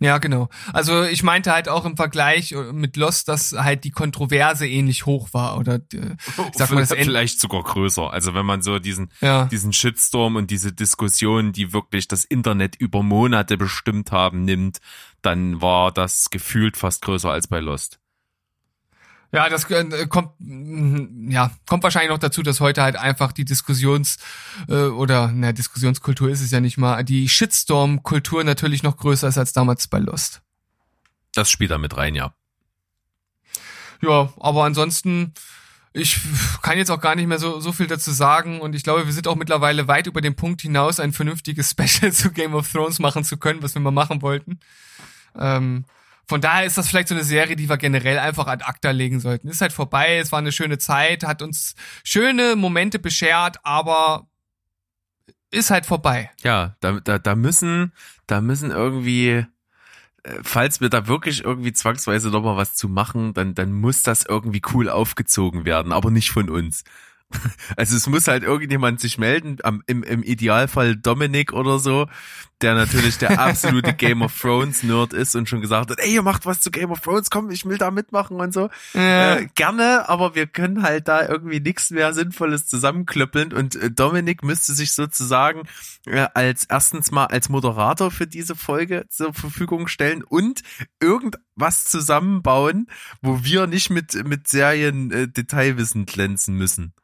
Ja, genau. Also ich meinte halt auch im Vergleich äh, mit Lost, dass halt die Kontroverse ähnlich hoch war oder äh, ich sag mal das vielleicht sogar größer. Also wenn man so diesen, Ja. diesen Shitstorm und diese Diskussion, die wirklich das Internet über Monate bestimmt haben, nimmt, dann war das gefühlt fast größer als bei Lost. Ja, das äh, kommt mm, ja kommt wahrscheinlich noch dazu, dass heute halt einfach die Diskussions äh, oder na Diskussionskultur ist es ja nicht mal, die Shitstorm-Kultur natürlich noch größer ist als damals bei Lost. Das spielt da mit rein, ja. Ja, aber ansonsten ich kann jetzt auch gar nicht mehr so, so viel dazu sagen und ich glaube, wir sind auch mittlerweile weit über den Punkt hinaus, ein vernünftiges Special zu Game of Thrones machen zu können, was wir mal machen wollten. Ähm, von daher ist das vielleicht so eine Serie, die wir generell einfach ad acta legen sollten. Ist halt vorbei, es war eine schöne Zeit, hat uns schöne Momente beschert, aber ist halt vorbei. Ja, da, da, da müssen, da müssen irgendwie, äh, falls wir da wirklich irgendwie zwangsweise nochmal was zu machen, dann, dann muss das irgendwie cool aufgezogen werden, aber nicht von uns. Also es muss halt irgendjemand sich melden, am, im, im Idealfall Dominik oder so, der natürlich der absolute Game of Thrones Nerd ist und schon gesagt hat, ey, ihr macht was zu Game of Thrones, komm, ich will da mitmachen und so. Äh, Äh, gerne, aber wir können halt da irgendwie nichts mehr Sinnvolles zusammenklöppeln und äh, Dominik müsste sich sozusagen äh, als erstens mal als Moderator für diese Folge zur Verfügung stellen und irgendwas zusammenbauen, wo wir nicht mit mit Serien äh, Detailwissen glänzen müssen.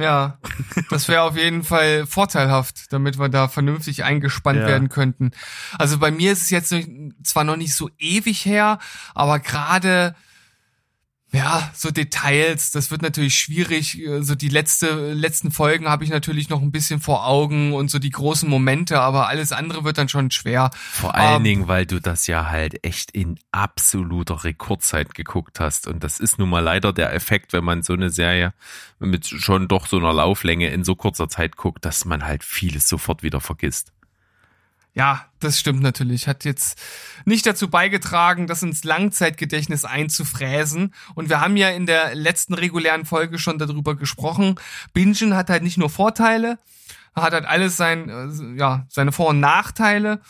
Ja, das wäre auf jeden Fall vorteilhaft, damit wir da vernünftig eingespannt Ja. werden könnten. Also bei mir ist es jetzt zwar noch nicht so ewig her, aber gerade ja, so Details, das wird natürlich schwierig. So die letzte, letzten Folgen habe ich natürlich noch ein bisschen vor Augen und so die großen Momente, aber alles andere wird dann schon schwer. Vor allen Ähm, Dingen, weil du das ja halt echt in absoluter Rekordzeit geguckt hast. Und das ist nun mal leider der Effekt, wenn man so eine Serie mit schon doch so einer Lauflänge in so kurzer Zeit guckt, dass man halt vieles sofort wieder vergisst. Ja, das stimmt natürlich. Hat jetzt nicht dazu beigetragen, das ins Langzeitgedächtnis einzufräsen. Und wir haben ja in der letzten regulären Folge schon darüber gesprochen. Bingen hat halt nicht nur Vorteile, hat halt alles sein, äh, ja, seine Vor- und Nachteile.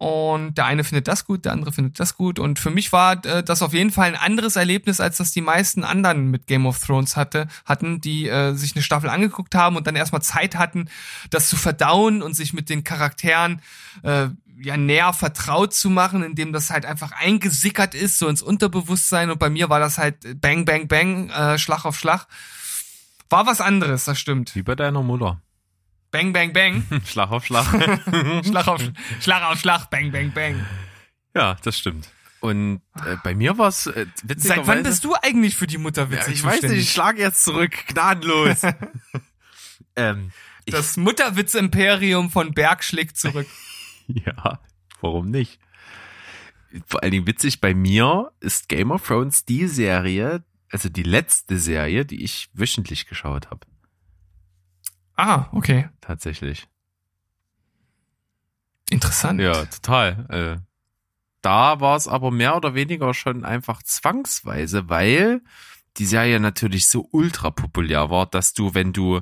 Und der eine findet das gut, der andere findet das gut. Und für mich war äh, das auf jeden Fall ein anderes Erlebnis, als das die meisten anderen mit Game of Thrones hatte, hatten, die äh, sich eine Staffel angeguckt haben und dann erstmal Zeit hatten, das zu verdauen und sich mit den Charakteren äh, ja näher vertraut zu machen, indem das halt einfach eingesickert ist, so ins Unterbewusstsein. Und bei mir war das halt Bang, Bang, Bang, äh, Schlag auf Schlag. War was anderes, das stimmt. Wie bei deiner Mutter. Bang, Bang, Bang. Schlag auf Schlag. Schlag auf Schlag, auf Schlag, Bang, Bang, Bang. ja, das stimmt. Und äh, bei mir war es äh, witzigerweise... Seit wann bist du eigentlich für die Mutterwitze ja, ich weiß nicht, ich schlage jetzt zurück, gnadenlos. ähm, Das Mutterwitz-Imperium von Berg schlägt zurück. Ja, warum nicht? Vor allen Dingen witzig, bei mir ist Game of Thrones die Serie, also die letzte Serie, die ich wöchentlich geschaut habe, Ah, okay. tatsächlich. Interessant. Ja, total. Äh, da war es aber mehr oder weniger schon einfach zwangsweise, weil die Serie natürlich so ultra populär war, dass du, wenn du,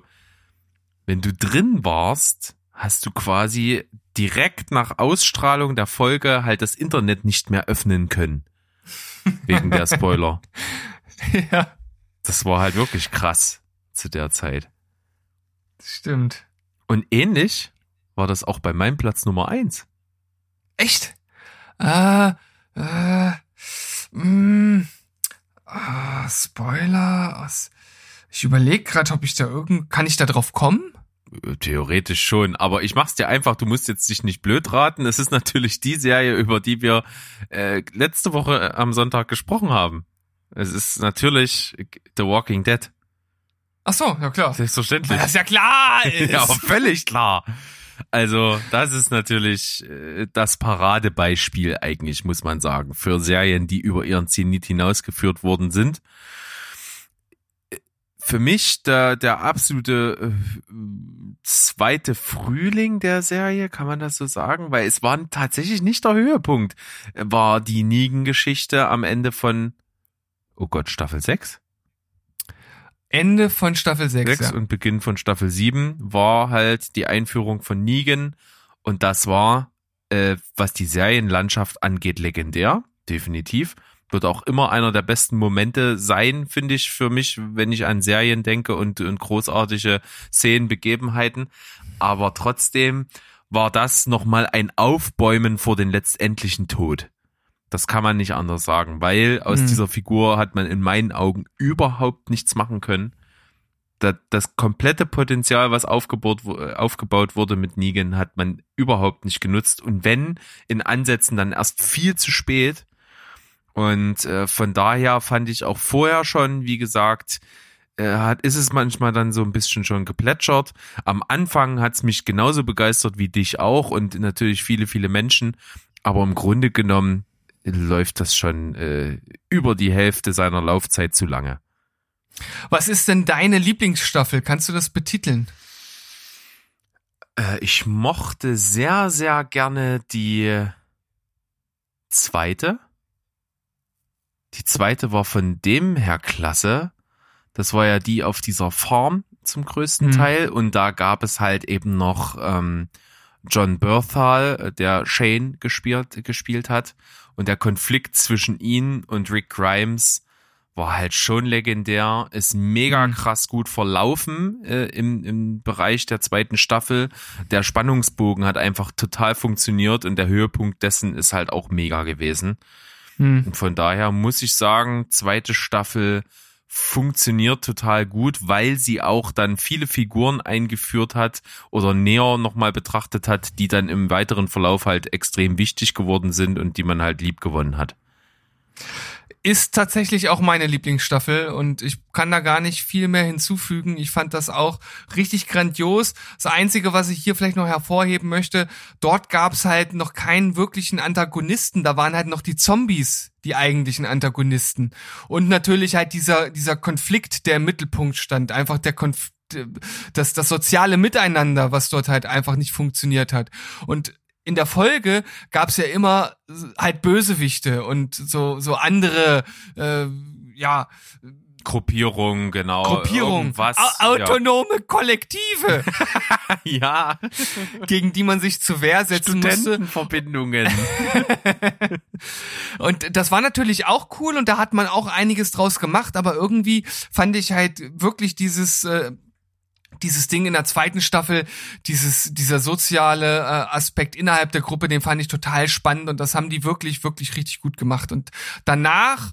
wenn du drin warst, hast du quasi direkt nach Ausstrahlung der Folge halt das Internet nicht mehr öffnen können. Wegen der Spoiler. ja, Das war halt wirklich krass zu der Zeit. Das stimmt. Und ähnlich war das auch bei meinem Platz Nummer eins. Echt? Äh, äh, mh, ah, Spoiler aus. Ich überlege gerade, ob ich da irgend. Kann ich da drauf kommen? Theoretisch schon, aber ich mach's dir einfach, du musst jetzt dich nicht blöd raten. Es ist natürlich die Serie, über die wir äh, letzte Woche am Sonntag gesprochen haben. Es ist natürlich The Walking Dead. Ach so, ja klar. Selbstverständlich. das ja klar ist. Ja, völlig klar. Also, das ist natürlich äh, das Paradebeispiel eigentlich, muss man sagen, für Serien, die über ihren Zenit hinausgeführt worden sind. Für mich der, der absolute äh, zweite Frühling der Serie, kann man das so sagen? Weil es war tatsächlich nicht der Höhepunkt, war die Negan-Geschichte am Ende von oh Gott, Staffel 6? Ende von Staffel 6. 6 ja. und Beginn von Staffel 7 war halt die Einführung von Negan und das war, äh, was die Serienlandschaft angeht, legendär, definitiv. Wird auch immer einer der besten Momente sein, finde ich, für mich, wenn ich an Serien denke und, und großartige Szenen, Begebenheiten. Aber trotzdem war das nochmal ein Aufbäumen vor den letztendlichen Tod. Das kann man nicht anders sagen, weil aus Hm. dieser Figur hat man in meinen Augen überhaupt nichts machen können. Das, das komplette Potenzial, was aufgebaut, äh, aufgebaut wurde mit Negan, hat man überhaupt nicht genutzt. Und wenn in Ansätzen, dann erst viel zu spät. Und äh, von daher fand ich auch vorher schon, wie gesagt, äh, hat, ist es manchmal dann so ein bisschen schon geplätschert. Am Anfang hat es mich genauso begeistert wie dich auch und natürlich viele, viele Menschen. Aber im Grunde genommen läuft das schon äh, über die Hälfte seiner Laufzeit zu lange. Was ist denn deine Lieblingsstaffel? Kannst du das betiteln? Äh, ich mochte sehr, sehr gerne die zweite. Die zweite war von dem her klasse. Das war ja die auf dieser Farm zum größten Hm. Teil. Und da gab es halt eben noch ähm, John Berthal, äh, der Shane gespielt, gespielt hat. Und der Konflikt zwischen ihn und Rick Grimes war halt schon legendär, ist mega Mhm. krass gut verlaufen äh, im, im Bereich der zweiten Staffel. Der Spannungsbogen hat einfach total funktioniert und der Höhepunkt dessen ist halt auch mega gewesen. Hm. Und von daher muss ich sagen, zweite Staffel funktioniert total gut, weil sie auch dann viele Figuren eingeführt hat oder näher nochmal betrachtet hat, die dann im weiteren Verlauf halt extrem wichtig geworden sind und die man halt lieb gewonnen hat. Ist tatsächlich auch meine Lieblingsstaffel und ich kann da gar nicht viel mehr hinzufügen. Ich fand das auch richtig grandios. Das Einzige, was ich hier vielleicht noch hervorheben möchte, dort gab es halt noch keinen wirklichen Antagonisten. Da waren halt noch die Zombies die eigentlichen Antagonisten. Und natürlich halt dieser, dieser Konflikt, der im Mittelpunkt stand. Einfach der Konf das, das soziale Miteinander, was dort halt einfach nicht funktioniert hat. Und in der Folge gab's ja immer halt Bösewichte und so so andere äh, ja Gruppierung, genau. Gruppierung, au autonome Kollektive, Ja, ja. gegen die man sich zur Wehr setzen musste. Studentenverbindungen. Und das war natürlich auch cool und da hat man auch einiges draus gemacht, aber irgendwie fand ich halt wirklich dieses äh, dieses Ding in der zweiten Staffel, dieses, dieser soziale äh, Aspekt innerhalb der Gruppe, den fand ich total spannend und das haben die wirklich, wirklich richtig gut gemacht. Und danach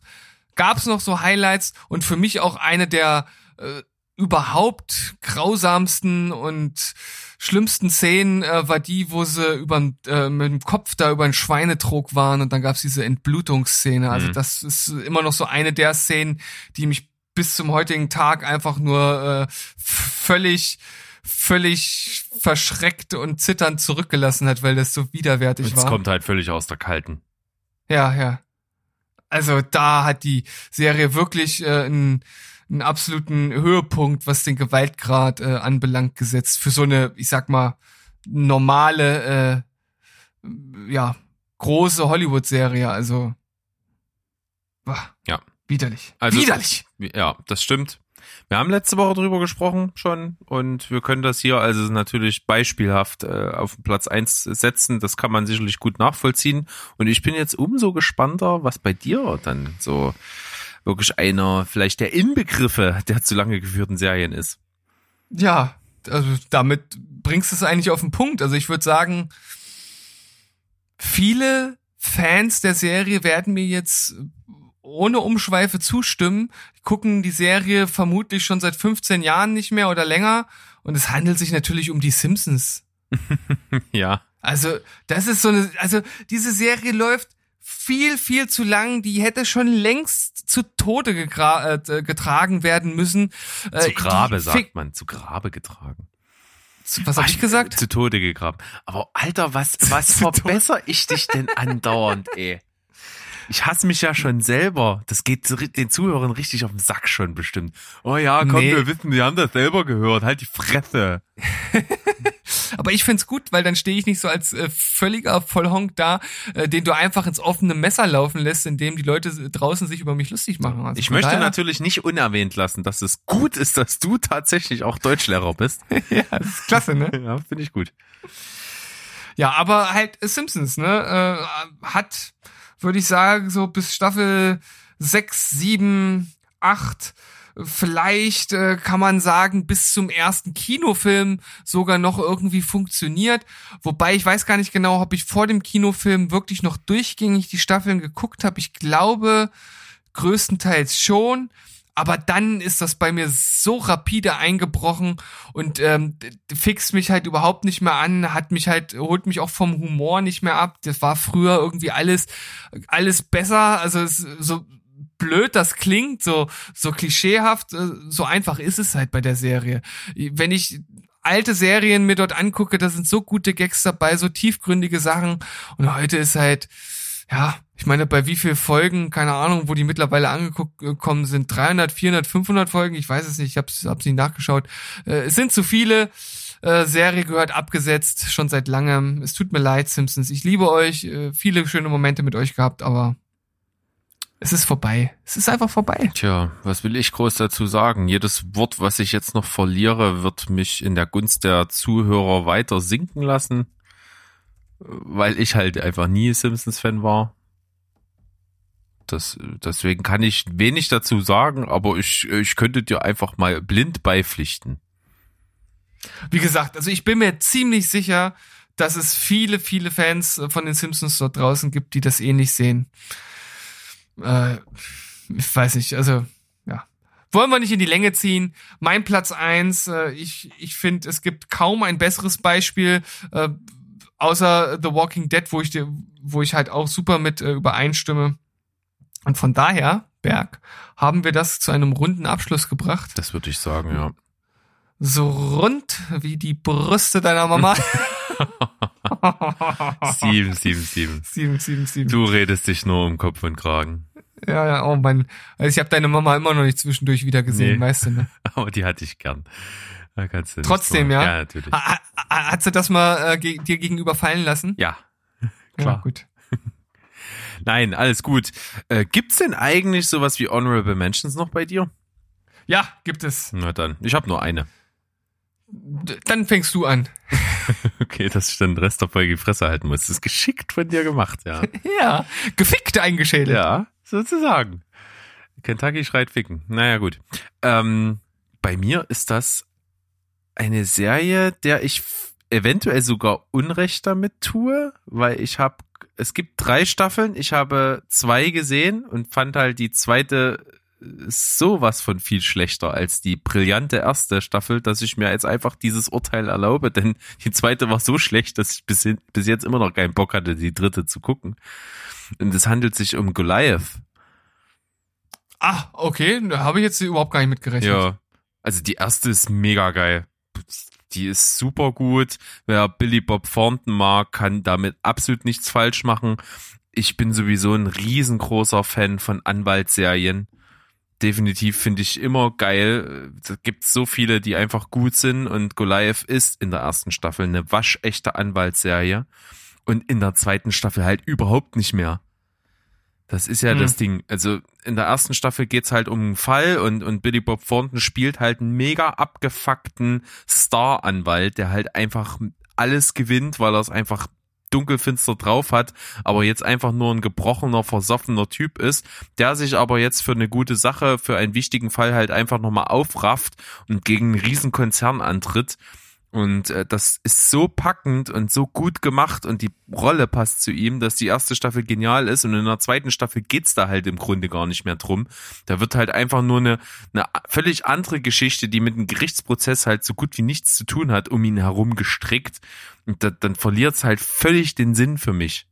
gab's noch so Highlights und für mich auch eine der äh, überhaupt grausamsten und schlimmsten Szenen äh, war die, wo sie über äh, mit dem Kopf da über einen Schweinetrog waren und dann gab's diese Entblutungsszene. Also Mhm. das ist immer noch so eine der Szenen, die mich bis zum heutigen Tag einfach nur äh, völlig völlig verschreckt und zitternd zurückgelassen hat, weil das so widerwärtig Es war. kommt halt völlig aus der Kalten. Ja, ja. Also da hat die Serie wirklich äh, einen, einen absoluten Höhepunkt, was den Gewaltgrad äh, anbelangt, gesetzt. Für so eine, ich sag mal, normale, äh, ja, große Hollywood-Serie. Also, wah, Ja. widerlich. Also- widerlich. Ja, das stimmt. Wir haben letzte Woche drüber gesprochen schon und wir können das hier also natürlich beispielhaft äh, auf Platz eins setzen. Das kann man sicherlich gut nachvollziehen. Und ich bin jetzt umso gespannter, was bei dir dann so wirklich einer vielleicht der Inbegriffe der zu lange geführten Serien ist. Ja, also damit bringst du es eigentlich auf den Punkt. Also ich würde sagen, viele Fans der Serie werden mir jetzt ohne Umschweife zustimmen, gucken die Serie vermutlich schon seit 15 Jahren nicht mehr oder länger und es handelt sich natürlich um die Simpsons. Ja. Also, das ist so eine, also diese Serie läuft viel, viel zu lang. Die hätte schon längst zu Tode äh, getragen werden müssen. Äh, Zu Grabe, sagt man. Zu Grabe getragen. Zu- Was habe ich gesagt? Zu Tode gegraben. Aber Alter, was, was verbessere ich dich denn andauernd, ey? Ich hasse mich ja schon selber. Das geht den Zuhörern richtig auf den Sack schon bestimmt. Oh ja, komm, Nee. wir wissen, wir haben das selber gehört. Halt die Fresse. Aber ich find's gut, weil dann stehe ich nicht so als äh, völliger Vollhonk da, äh, den du einfach ins offene Messer laufen lässt, indem die Leute draußen sich über mich lustig machen. Also Ich möchte daher- natürlich nicht unerwähnt lassen, dass es gut ist, dass du tatsächlich auch Deutschlehrer bist. ja, das ist klasse, ne? ja, finde ich gut. Ja, aber halt äh, Simpsons, ne? Äh, hat, würde ich sagen, so bis Staffel 6, 7, 8, vielleicht äh, kann man sagen, bis zum ersten Kinofilm sogar noch irgendwie funktioniert. Wobei ich weiß gar nicht genau, ob ich vor dem Kinofilm wirklich noch durchgängig die Staffeln geguckt habe. Ich glaube größtenteils schon. Aber dann ist das bei mir so rapide eingebrochen und ähm, fixt mich halt überhaupt nicht mehr an, hat mich halt, holt mich auch vom Humor nicht mehr ab. Das war früher irgendwie alles, alles besser. Also es, so blöd das klingt, so, so klischeehaft, äh, so einfach ist es halt bei der Serie. Wenn ich alte Serien mir dort angucke, da sind so gute Gags dabei, so tiefgründige Sachen. Und heute ist halt, ja, ich meine, bei wie viel Folgen, keine Ahnung, wo die mittlerweile angekommen sind, 300, 400, 500 Folgen, ich weiß es nicht, ich hab's, hab's nicht nachgeschaut. Äh, es sind zu viele. Äh, Serie gehört abgesetzt, schon seit langem. Es tut mir leid, Simpsons. Ich liebe euch, äh, viele schöne Momente mit euch gehabt, aber es ist vorbei. Es ist einfach vorbei. Tja, was will ich groß dazu sagen? Jedes Wort, was ich jetzt noch verliere, wird mich in der Gunst der Zuhörer weiter sinken lassen, weil ich halt einfach nie Simpsons-Fan war. Das, deswegen kann ich wenig dazu sagen, aber ich, ich könnte dir einfach mal blind beipflichten. Wie gesagt, also ich bin mir ziemlich sicher, dass es viele, viele Fans von den Simpsons dort draußen gibt, die das ähnlich sehen. Äh, ich weiß nicht, also ja. Wollen wir nicht in die Länge ziehen. Mein Platz eins. äh, ich, ich finde, es gibt kaum ein besseres Beispiel, äh, außer The Walking Dead, wo ich dir, wo ich halt auch super mit äh, übereinstimme. Und von daher, Berg, haben wir das zu einem runden Abschluss gebracht. Das würde ich sagen, ja. So rund wie die Brüste deiner Mama. Sieben, sieben, sieben. sieben, sieben, sieben. Du redest dich nur um Kopf und Kragen. Ja, ja, oh Mann. Also ich habe deine Mama immer noch nicht zwischendurch wieder gesehen, Nee. weißt du, ne? Aber die hatte ich gern. Da kannst du Trotzdem, ja? Ja, natürlich. Ha, ha, hat sie das mal äh, ge dir gegenüber fallen lassen? Ja, Ja, klar. gut. Nein, alles gut. Äh, gibt's denn eigentlich sowas wie Honorable Mentions noch bei dir? Ja, gibt es. Na dann, ich habe nur eine. D dann fängst du an. Okay, dass ich dann den Rest der Folge die Fresse halten muss. Das ist geschickt von dir gemacht, ja. Ja, gefickt eingeschädelt. ja, sozusagen. Kentucky schreit ficken. Naja, gut. Ähm, bei mir ist das eine Serie, der ich eventuell sogar Unrecht damit tue, weil ich habe, es gibt drei Staffeln, ich habe zwei gesehen und fand halt die zweite sowas von viel schlechter als die brillante erste Staffel, dass ich mir jetzt einfach dieses Urteil erlaube, denn die zweite war so schlecht, dass ich bis, hin, bis jetzt immer noch keinen Bock hatte, die dritte zu gucken. Und es handelt sich um Goliath. Ah, okay, da habe ich jetzt überhaupt gar nicht mitgerechnet. Ja. Also die erste ist mega geil. Die ist super gut. Wer Billy Bob Thornton mag, kann damit absolut nichts falsch machen. Ich bin sowieso ein riesengroßer Fan von Anwaltsserien. Definitiv finde ich immer geil. Es gibt so viele, die einfach gut sind und Goliath ist in der ersten Staffel eine waschechte Anwaltsserie und in der zweiten Staffel halt überhaupt nicht mehr. Das ist ja Hm. das Ding. Also in der ersten Staffel geht's halt um einen Fall und, und Billy Bob Thornton spielt halt einen mega abgefuckten Star-Anwalt, der halt einfach alles gewinnt, weil er es einfach dunkelfinster drauf hat, aber jetzt einfach nur ein gebrochener, versoffener Typ ist, der sich aber jetzt für eine gute Sache, für einen wichtigen Fall halt einfach nochmal aufrafft und gegen einen riesen Konzern antritt. Und äh, das ist so packend und so gut gemacht und die Rolle passt zu ihm, dass die erste Staffel genial ist und in der zweiten Staffel geht's da halt im Grunde gar nicht mehr drum. Da wird halt einfach nur eine, eine völlig andere Geschichte, die mit dem Gerichtsprozess halt so gut wie nichts zu tun hat, um ihn herum gestrickt. Und da, dann verliert's halt völlig den Sinn für mich.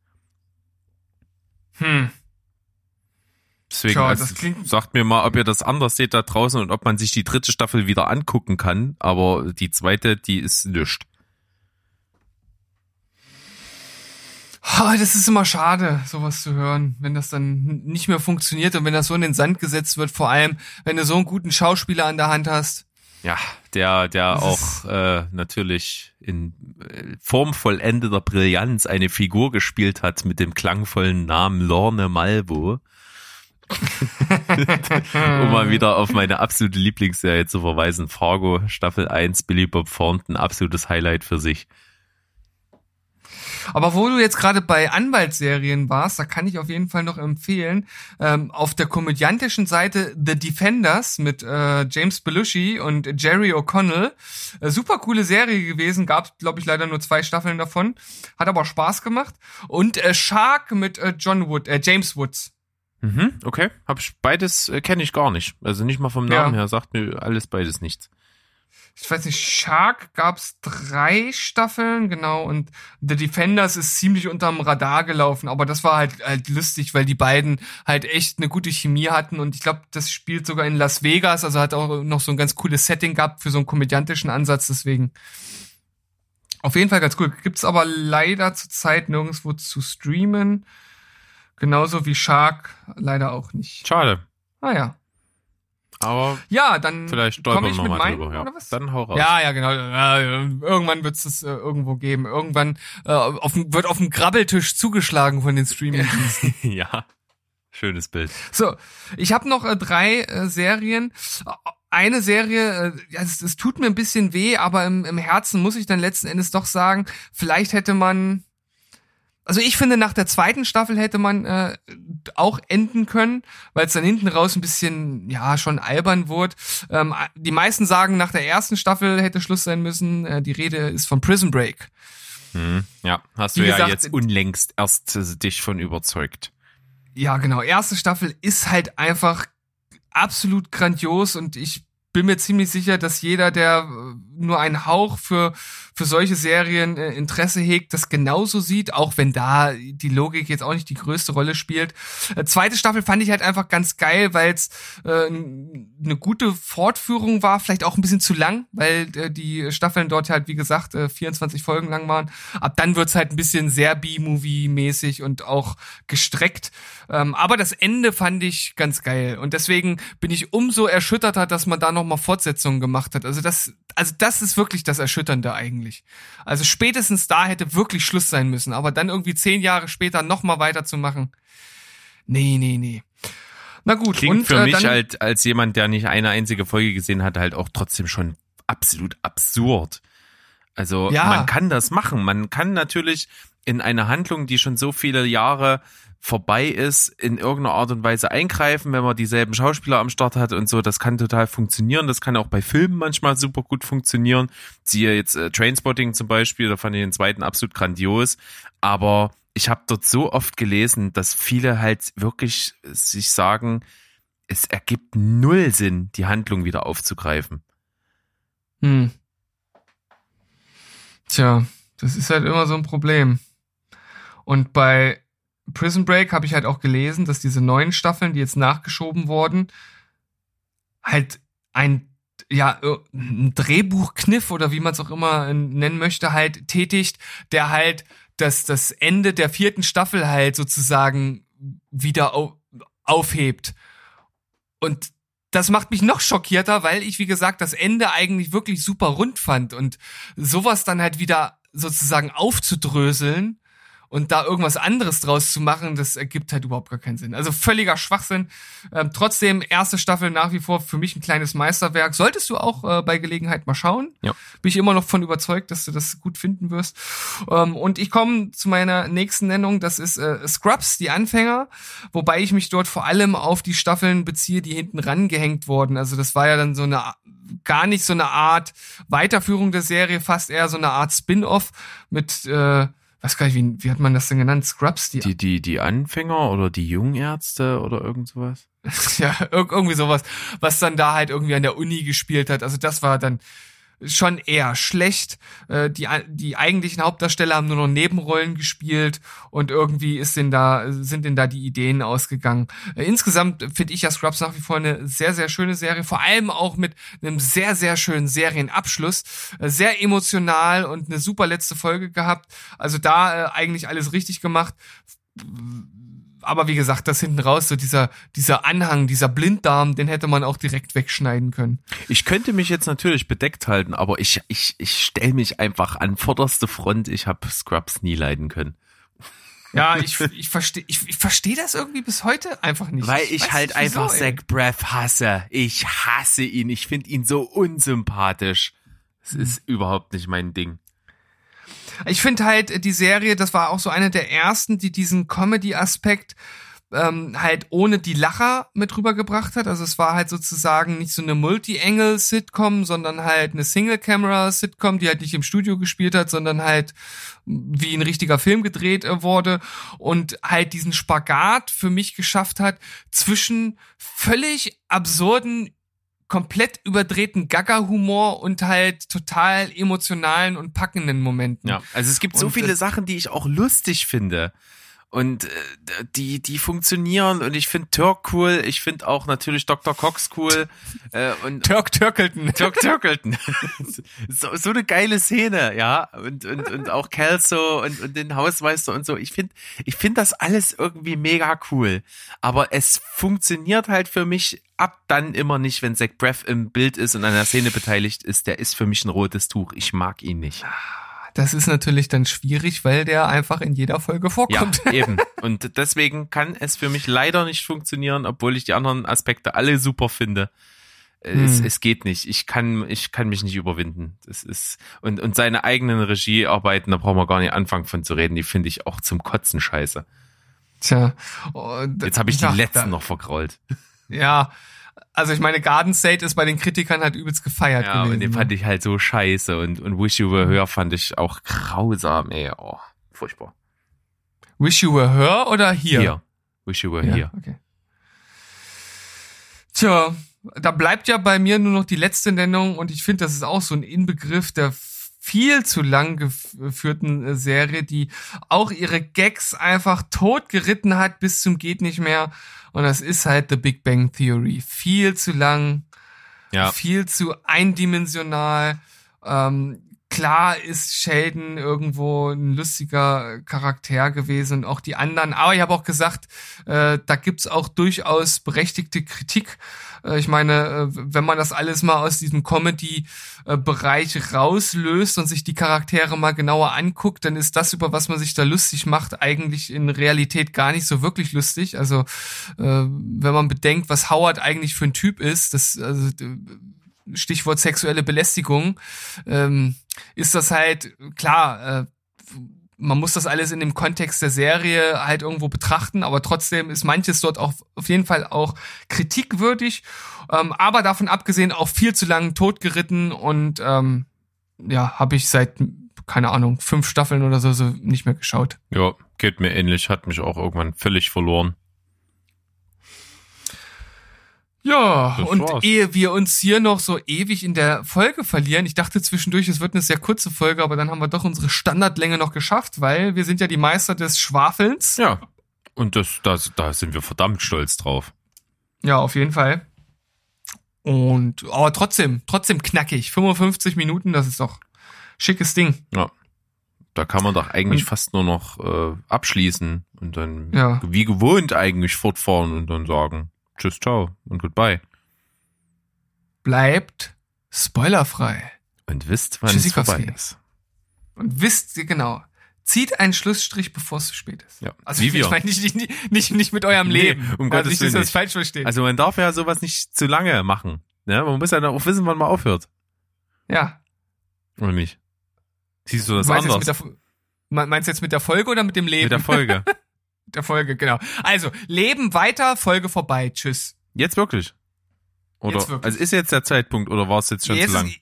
Hm. Deswegen Tja, also, sagt mir mal, ob ihr das anders seht da draußen und ob man sich die dritte Staffel wieder angucken kann. Aber die zweite, die ist nischt. Ah, das ist immer schade, sowas zu hören, wenn das dann nicht mehr funktioniert und wenn das so in den Sand gesetzt wird, vor allem, wenn du so einen guten Schauspieler an der Hand hast. Ja, der, der Das auch äh, natürlich in äh, Form vollendeter Brillanz eine Figur gespielt hat mit dem klangvollen Namen Lorne Malvo. Um mal wieder auf meine absolute Lieblingsserie zu verweisen. Fargo, Staffel 1, Billy Bob Thornton, absolutes Highlight für sich. Aber wo du jetzt gerade bei Anwaltsserien warst, da kann ich auf jeden Fall noch empfehlen, ähm, auf der komödiantischen Seite The Defenders mit äh, James Belushi und Jerry O'Connell. Äh, super coole Serie gewesen, gab glaube ich leider nur zwei Staffeln davon, hat aber Spaß gemacht. Und äh, Shark mit äh, John Wood, äh, James Woods. Mhm, okay. Hab ich beides äh, kenne ich gar nicht. Also nicht mal vom Ja. Namen her sagt mir alles beides nichts. ich weiß nicht, Shark gab's drei Staffeln, genau, und The Defenders ist ziemlich unterm Radar gelaufen, aber das war halt, halt lustig, weil die beiden halt echt eine gute Chemie hatten und ich glaube, das spielt sogar in Las Vegas, also hat auch noch so ein ganz cooles Setting gehabt für so einen komödiantischen Ansatz, deswegen auf jeden Fall ganz cool. Gibt's aber leider zurzeit nirgendwo zu streamen, genauso wie Shark leider auch nicht. Schade. Ah ja. Aber Ja, dann vielleicht komme stolpern ich wir mit mal meinen, drüber. Ja. oder was? Dann hau raus. Ja, ja, genau. Ja, irgendwann wird es äh, irgendwo geben. Irgendwann äh, auf, wird auf dem Grabbeltisch zugeschlagen von den Streaming-Diensten. ja. Schönes Bild. so, ich habe noch äh, drei äh, Serien. Eine Serie, äh, ja, es, es tut mir ein bisschen weh, aber im, im Herzen muss ich dann letzten Endes doch sagen, vielleicht hätte man also ich finde, nach der zweiten Staffel hätte man äh, auch enden können, weil es dann hinten raus ein bisschen, ja, schon albern wurde. Ähm, die meisten sagen, nach der ersten Staffel hätte Schluss sein müssen. Äh, die Rede ist von Prison Break. Hm. Ja, hast Wie du ja gesagt, jetzt unlängst erst äh, dich von überzeugt. Ja, genau. Erste Staffel ist halt einfach absolut grandios und ich bin mir ziemlich sicher, dass jeder, der äh, nur einen Hauch für, für solche Serien äh, Interesse hegt, das genauso sieht, auch wenn da die Logik jetzt auch nicht die größte Rolle spielt. Äh, zweite Staffel fand ich halt einfach ganz geil, weil es äh, eine gute Fortführung war, vielleicht auch ein bisschen zu lang, weil äh, die Staffeln dort halt, wie gesagt, äh, 24 Folgen lang waren. Ab dann wird's halt ein bisschen sehr B-Movie-mäßig und auch gestreckt. Ähm, aber das Ende fand ich ganz geil. Und deswegen bin ich umso erschütterter, dass man da nochmal Fortsetzungen gemacht hat. Also das, also das ist wirklich das Erschütternde eigentlich. Also spätestens da hätte wirklich Schluss sein müssen. Aber dann irgendwie zehn Jahre später nochmal weiterzumachen. Nee, nee, nee. Na gut. Klingt und, für äh, mich dann, halt als jemand, der nicht eine einzige Folge gesehen hat, halt auch trotzdem schon absolut absurd. Also Ja. man kann das machen. Man kann natürlich in eine Handlung, die schon so viele Jahre vorbei ist, in irgendeiner Art und Weise eingreifen, wenn man dieselben Schauspieler am Start hat und so. Das kann total funktionieren. Das kann auch bei Filmen manchmal super gut funktionieren. Siehe jetzt äh, Trainspotting zum Beispiel, da fand ich den zweiten absolut grandios. Aber ich habe dort so oft gelesen, dass viele halt wirklich sich sagen, es ergibt null Sinn, die Handlung wieder aufzugreifen. Hm. Tja, das ist halt immer so ein Problem. Und bei Prison Break habe ich halt auch gelesen, dass diese neuen Staffeln, die jetzt nachgeschoben wurden, halt ein ja, ein Drehbuchkniff oder wie man es auch immer nennen möchte, halt tätigt, der halt das, das Ende der vierten Staffel halt sozusagen wieder au aufhebt. Und das macht mich noch schockierter, weil ich, wie gesagt, das Ende eigentlich wirklich super rund fand und sowas dann halt wieder sozusagen aufzudröseln und da irgendwas anderes draus zu machen, das ergibt halt überhaupt gar keinen Sinn. Also völliger Schwachsinn. Ähm, trotzdem, erste Staffel nach wie vor für mich ein kleines Meisterwerk. Solltest du auch äh, bei Gelegenheit mal schauen. Ja. Bin ich immer noch von überzeugt, dass du das gut finden wirst. Ähm, und ich komme zu meiner nächsten Nennung, das ist äh, Scrubs, die Anfänger, wobei ich mich dort vor allem auf die Staffeln beziehe, die hinten rangehängt wurden. Also das war ja dann so eine gar nicht so eine Art Weiterführung der Serie, fast eher so eine Art Spin-off mit äh, weiß gar nicht, wie, wie hat man das denn genannt? Scrubs, die, Die, die, die Anfänger oder die Jungärzte oder irgend sowas? ja, ir irgendwie sowas, was dann da halt irgendwie an der Uni gespielt hat. Also das war dann schon eher schlecht. Äh, die, die eigentlichen Hauptdarsteller haben nur noch Nebenrollen gespielt und irgendwie ist denn da, sind denn da die Ideen ausgegangen. Äh, insgesamt finde ich ja Scrubs nach wie vor eine sehr, sehr schöne Serie, vor allem auch mit einem sehr, sehr schönen Serienabschluss. Äh, sehr emotional und eine super letzte Folge gehabt. Also da äh, eigentlich alles richtig gemacht aber wie gesagt, das hinten raus, so dieser, dieser Anhang, dieser Blinddarm, den hätte man auch direkt wegschneiden können. Ich könnte mich jetzt natürlich bedeckt halten, aber ich, ich, ich stelle mich einfach an vorderste Front. Ich habe Scrubs nie leiden können. Ja, ich, ich verstehe ich, ich versteh das irgendwie bis heute einfach nicht. Weil ich weiß halt nicht, wieso, einfach ey. Zach Braff hasse. Ich hasse ihn. Ich finde ihn so unsympathisch. Es ist überhaupt nicht mein Ding. Ich finde halt äh, die Serie, das war auch so eine der ersten, die diesen Comedy-Aspekt ähm, halt ohne die Lacher mit rübergebracht hat. Also es war halt sozusagen nicht so eine Multi-Angle-Sitcom, sondern halt eine Single-Camera-Sitcom, die halt nicht im Studio gespielt hat, sondern halt wie ein richtiger Film gedreht äh, wurde und halt diesen Spagat für mich geschafft hat zwischen völlig absurden komplett überdrehten Gaga-Humor und halt total emotionalen und packenden Momenten. Ja, also es gibt so Und, viele äh, Sachen, die ich auch lustig finde. Und äh, die, die funktionieren und ich finde Turk cool, ich finde auch natürlich Dr. Cox cool äh, und Turk Turkelton. Turk Turkelton. so, so eine geile Szene, ja. Und, und, und auch Kelso und, und den Hausmeister und so. Ich finde ich finde das alles irgendwie mega cool. Aber es funktioniert halt für mich ab dann immer nicht, wenn Zach Braff im Bild ist und an der Szene beteiligt ist. Der ist für mich ein rotes Tuch. Ich mag ihn nicht. Das ist natürlich dann schwierig, weil der einfach in jeder Folge Ja, vorkommt. eben. Und deswegen kann es für mich leider nicht funktionieren, obwohl ich die anderen Aspekte alle super finde. Es, Hm. es geht nicht. Ich kann, ich kann mich nicht überwinden. Das ist, und, und seine eigenen Regiearbeiten, da brauchen wir gar nicht anfangen von zu reden, die finde ich auch zum Kotzen scheiße. Tja. und- Jetzt habe ich die ja, letzten da- noch vergrault. Ja. Also ich meine, Garden State ist bei den Kritikern halt übelst gefeiert Ja, gewesen. und den fand ich halt so scheiße und, und Wish You Were Her fand ich auch grausam, ey. Oh, furchtbar. Wish You Were Her oder hier? Hier. Wish You Were Ja, Here. okay. Tja, da bleibt ja bei mir nur noch die letzte Nennung und ich finde, das ist auch so ein Inbegriff der viel zu lang geführten äh, Serie, die auch ihre Gags einfach tot geritten hat bis zum geht nicht mehr. Und das ist halt The Big Bang Theory. Viel zu lang, Ja. viel zu eindimensional. Ähm, klar ist Sheldon irgendwo ein lustiger Charakter gewesen und auch die anderen. Aber ich habe auch gesagt, äh, da gibt's auch durchaus berechtigte Kritik. Äh, ich meine, äh, wenn man das alles mal aus diesem Comedy-Bereich rauslöst und sich die Charaktere mal genauer anguckt, dann ist das, über was man sich da lustig macht, eigentlich in Realität gar nicht so wirklich lustig. Also äh, wenn man bedenkt, was Howard eigentlich für ein Typ ist, das also, Stichwort sexuelle Belästigung, ähm, ist das halt klar. Man muss das alles in dem Kontext der Serie halt irgendwo betrachten, aber trotzdem ist manches dort auch auf jeden Fall auch kritikwürdig, ähm, aber davon abgesehen auch viel zu lang totgeritten und ähm, ja, habe ich seit keine Ahnung fünf Staffeln oder so, so nicht mehr geschaut. Ja, geht mir ähnlich, hat mich auch irgendwann völlig verloren. Ja, Das und war's. ehe wir uns hier noch so ewig in der Folge verlieren, ich dachte zwischendurch, es wird eine sehr kurze Folge, aber dann haben wir doch unsere Standardlänge noch geschafft, weil wir sind ja die Meister des Schwafelns. Ja. Und das, das, da sind wir verdammt stolz drauf. Ja, auf jeden Fall. Und, aber trotzdem, trotzdem knackig. 55 Minuten, das ist doch schickes Ding. Ja. Da kann man doch eigentlich Und- fast nur noch äh, abschließen und dann Ja. wie gewohnt eigentlich fortfahren und dann sagen Tschüss, ciao und goodbye. Bleibt spoilerfrei. Und wisst, wann es vorbei ist. Und wisst genau, zieht einen Schlussstrich, bevor es zu spät ist. Ja. Also Wie ich meine nicht, nicht, nicht, nicht mit eurem Nee, Leben. um also Gottes Willen das falsch versteht. Also man darf ja sowas nicht zu lange machen. Ne? Man muss ja auch wissen, wann man aufhört. ja. Oder nicht? Siehst du das meinst, anders? der, Me- meinst du jetzt mit der Folge oder mit dem Leben? Mit der Folge. Der Folge, genau. Also, Leben weiter, Folge vorbei. Tschüss. Jetzt wirklich? Oder, Jetzt wirklich. also ist jetzt der Zeitpunkt oder war es jetzt schon nee, zu lang? Ist,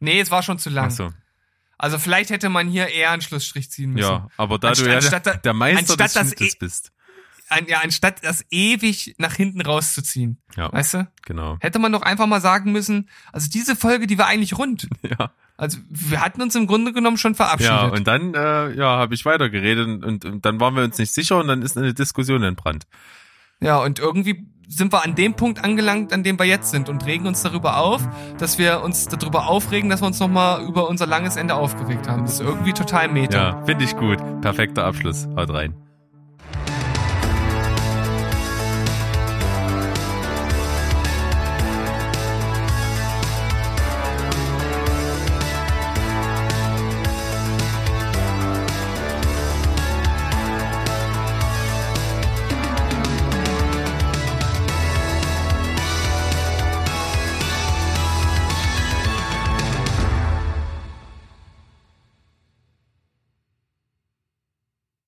nee, es war schon zu lang. Ach so. Also vielleicht hätte man hier eher einen Schlussstrich ziehen müssen. Ja, aber da Anstatt- du ja anstatt der, der Meister des Schnittes eh- bist. An, ja, anstatt das ewig nach hinten rauszuziehen. Ja, Weißt du? genau. Hätte man doch einfach mal sagen müssen, also diese Folge, die war eigentlich rund. Ja, Also wir hatten uns im Grunde genommen schon verabschiedet. ja und dann äh, ja, habe ich weitergeredet und, und, und dann waren wir uns nicht sicher und dann ist eine Diskussion entbrannt. Ja, und irgendwie sind wir an dem Punkt angelangt, an dem wir jetzt sind und regen uns darüber auf, dass wir uns darüber aufregen, dass wir uns nochmal über unser langes Ende aufgeregt haben. Das ist irgendwie total meta. Ja, finde ich gut. Perfekter Abschluss. Haut rein.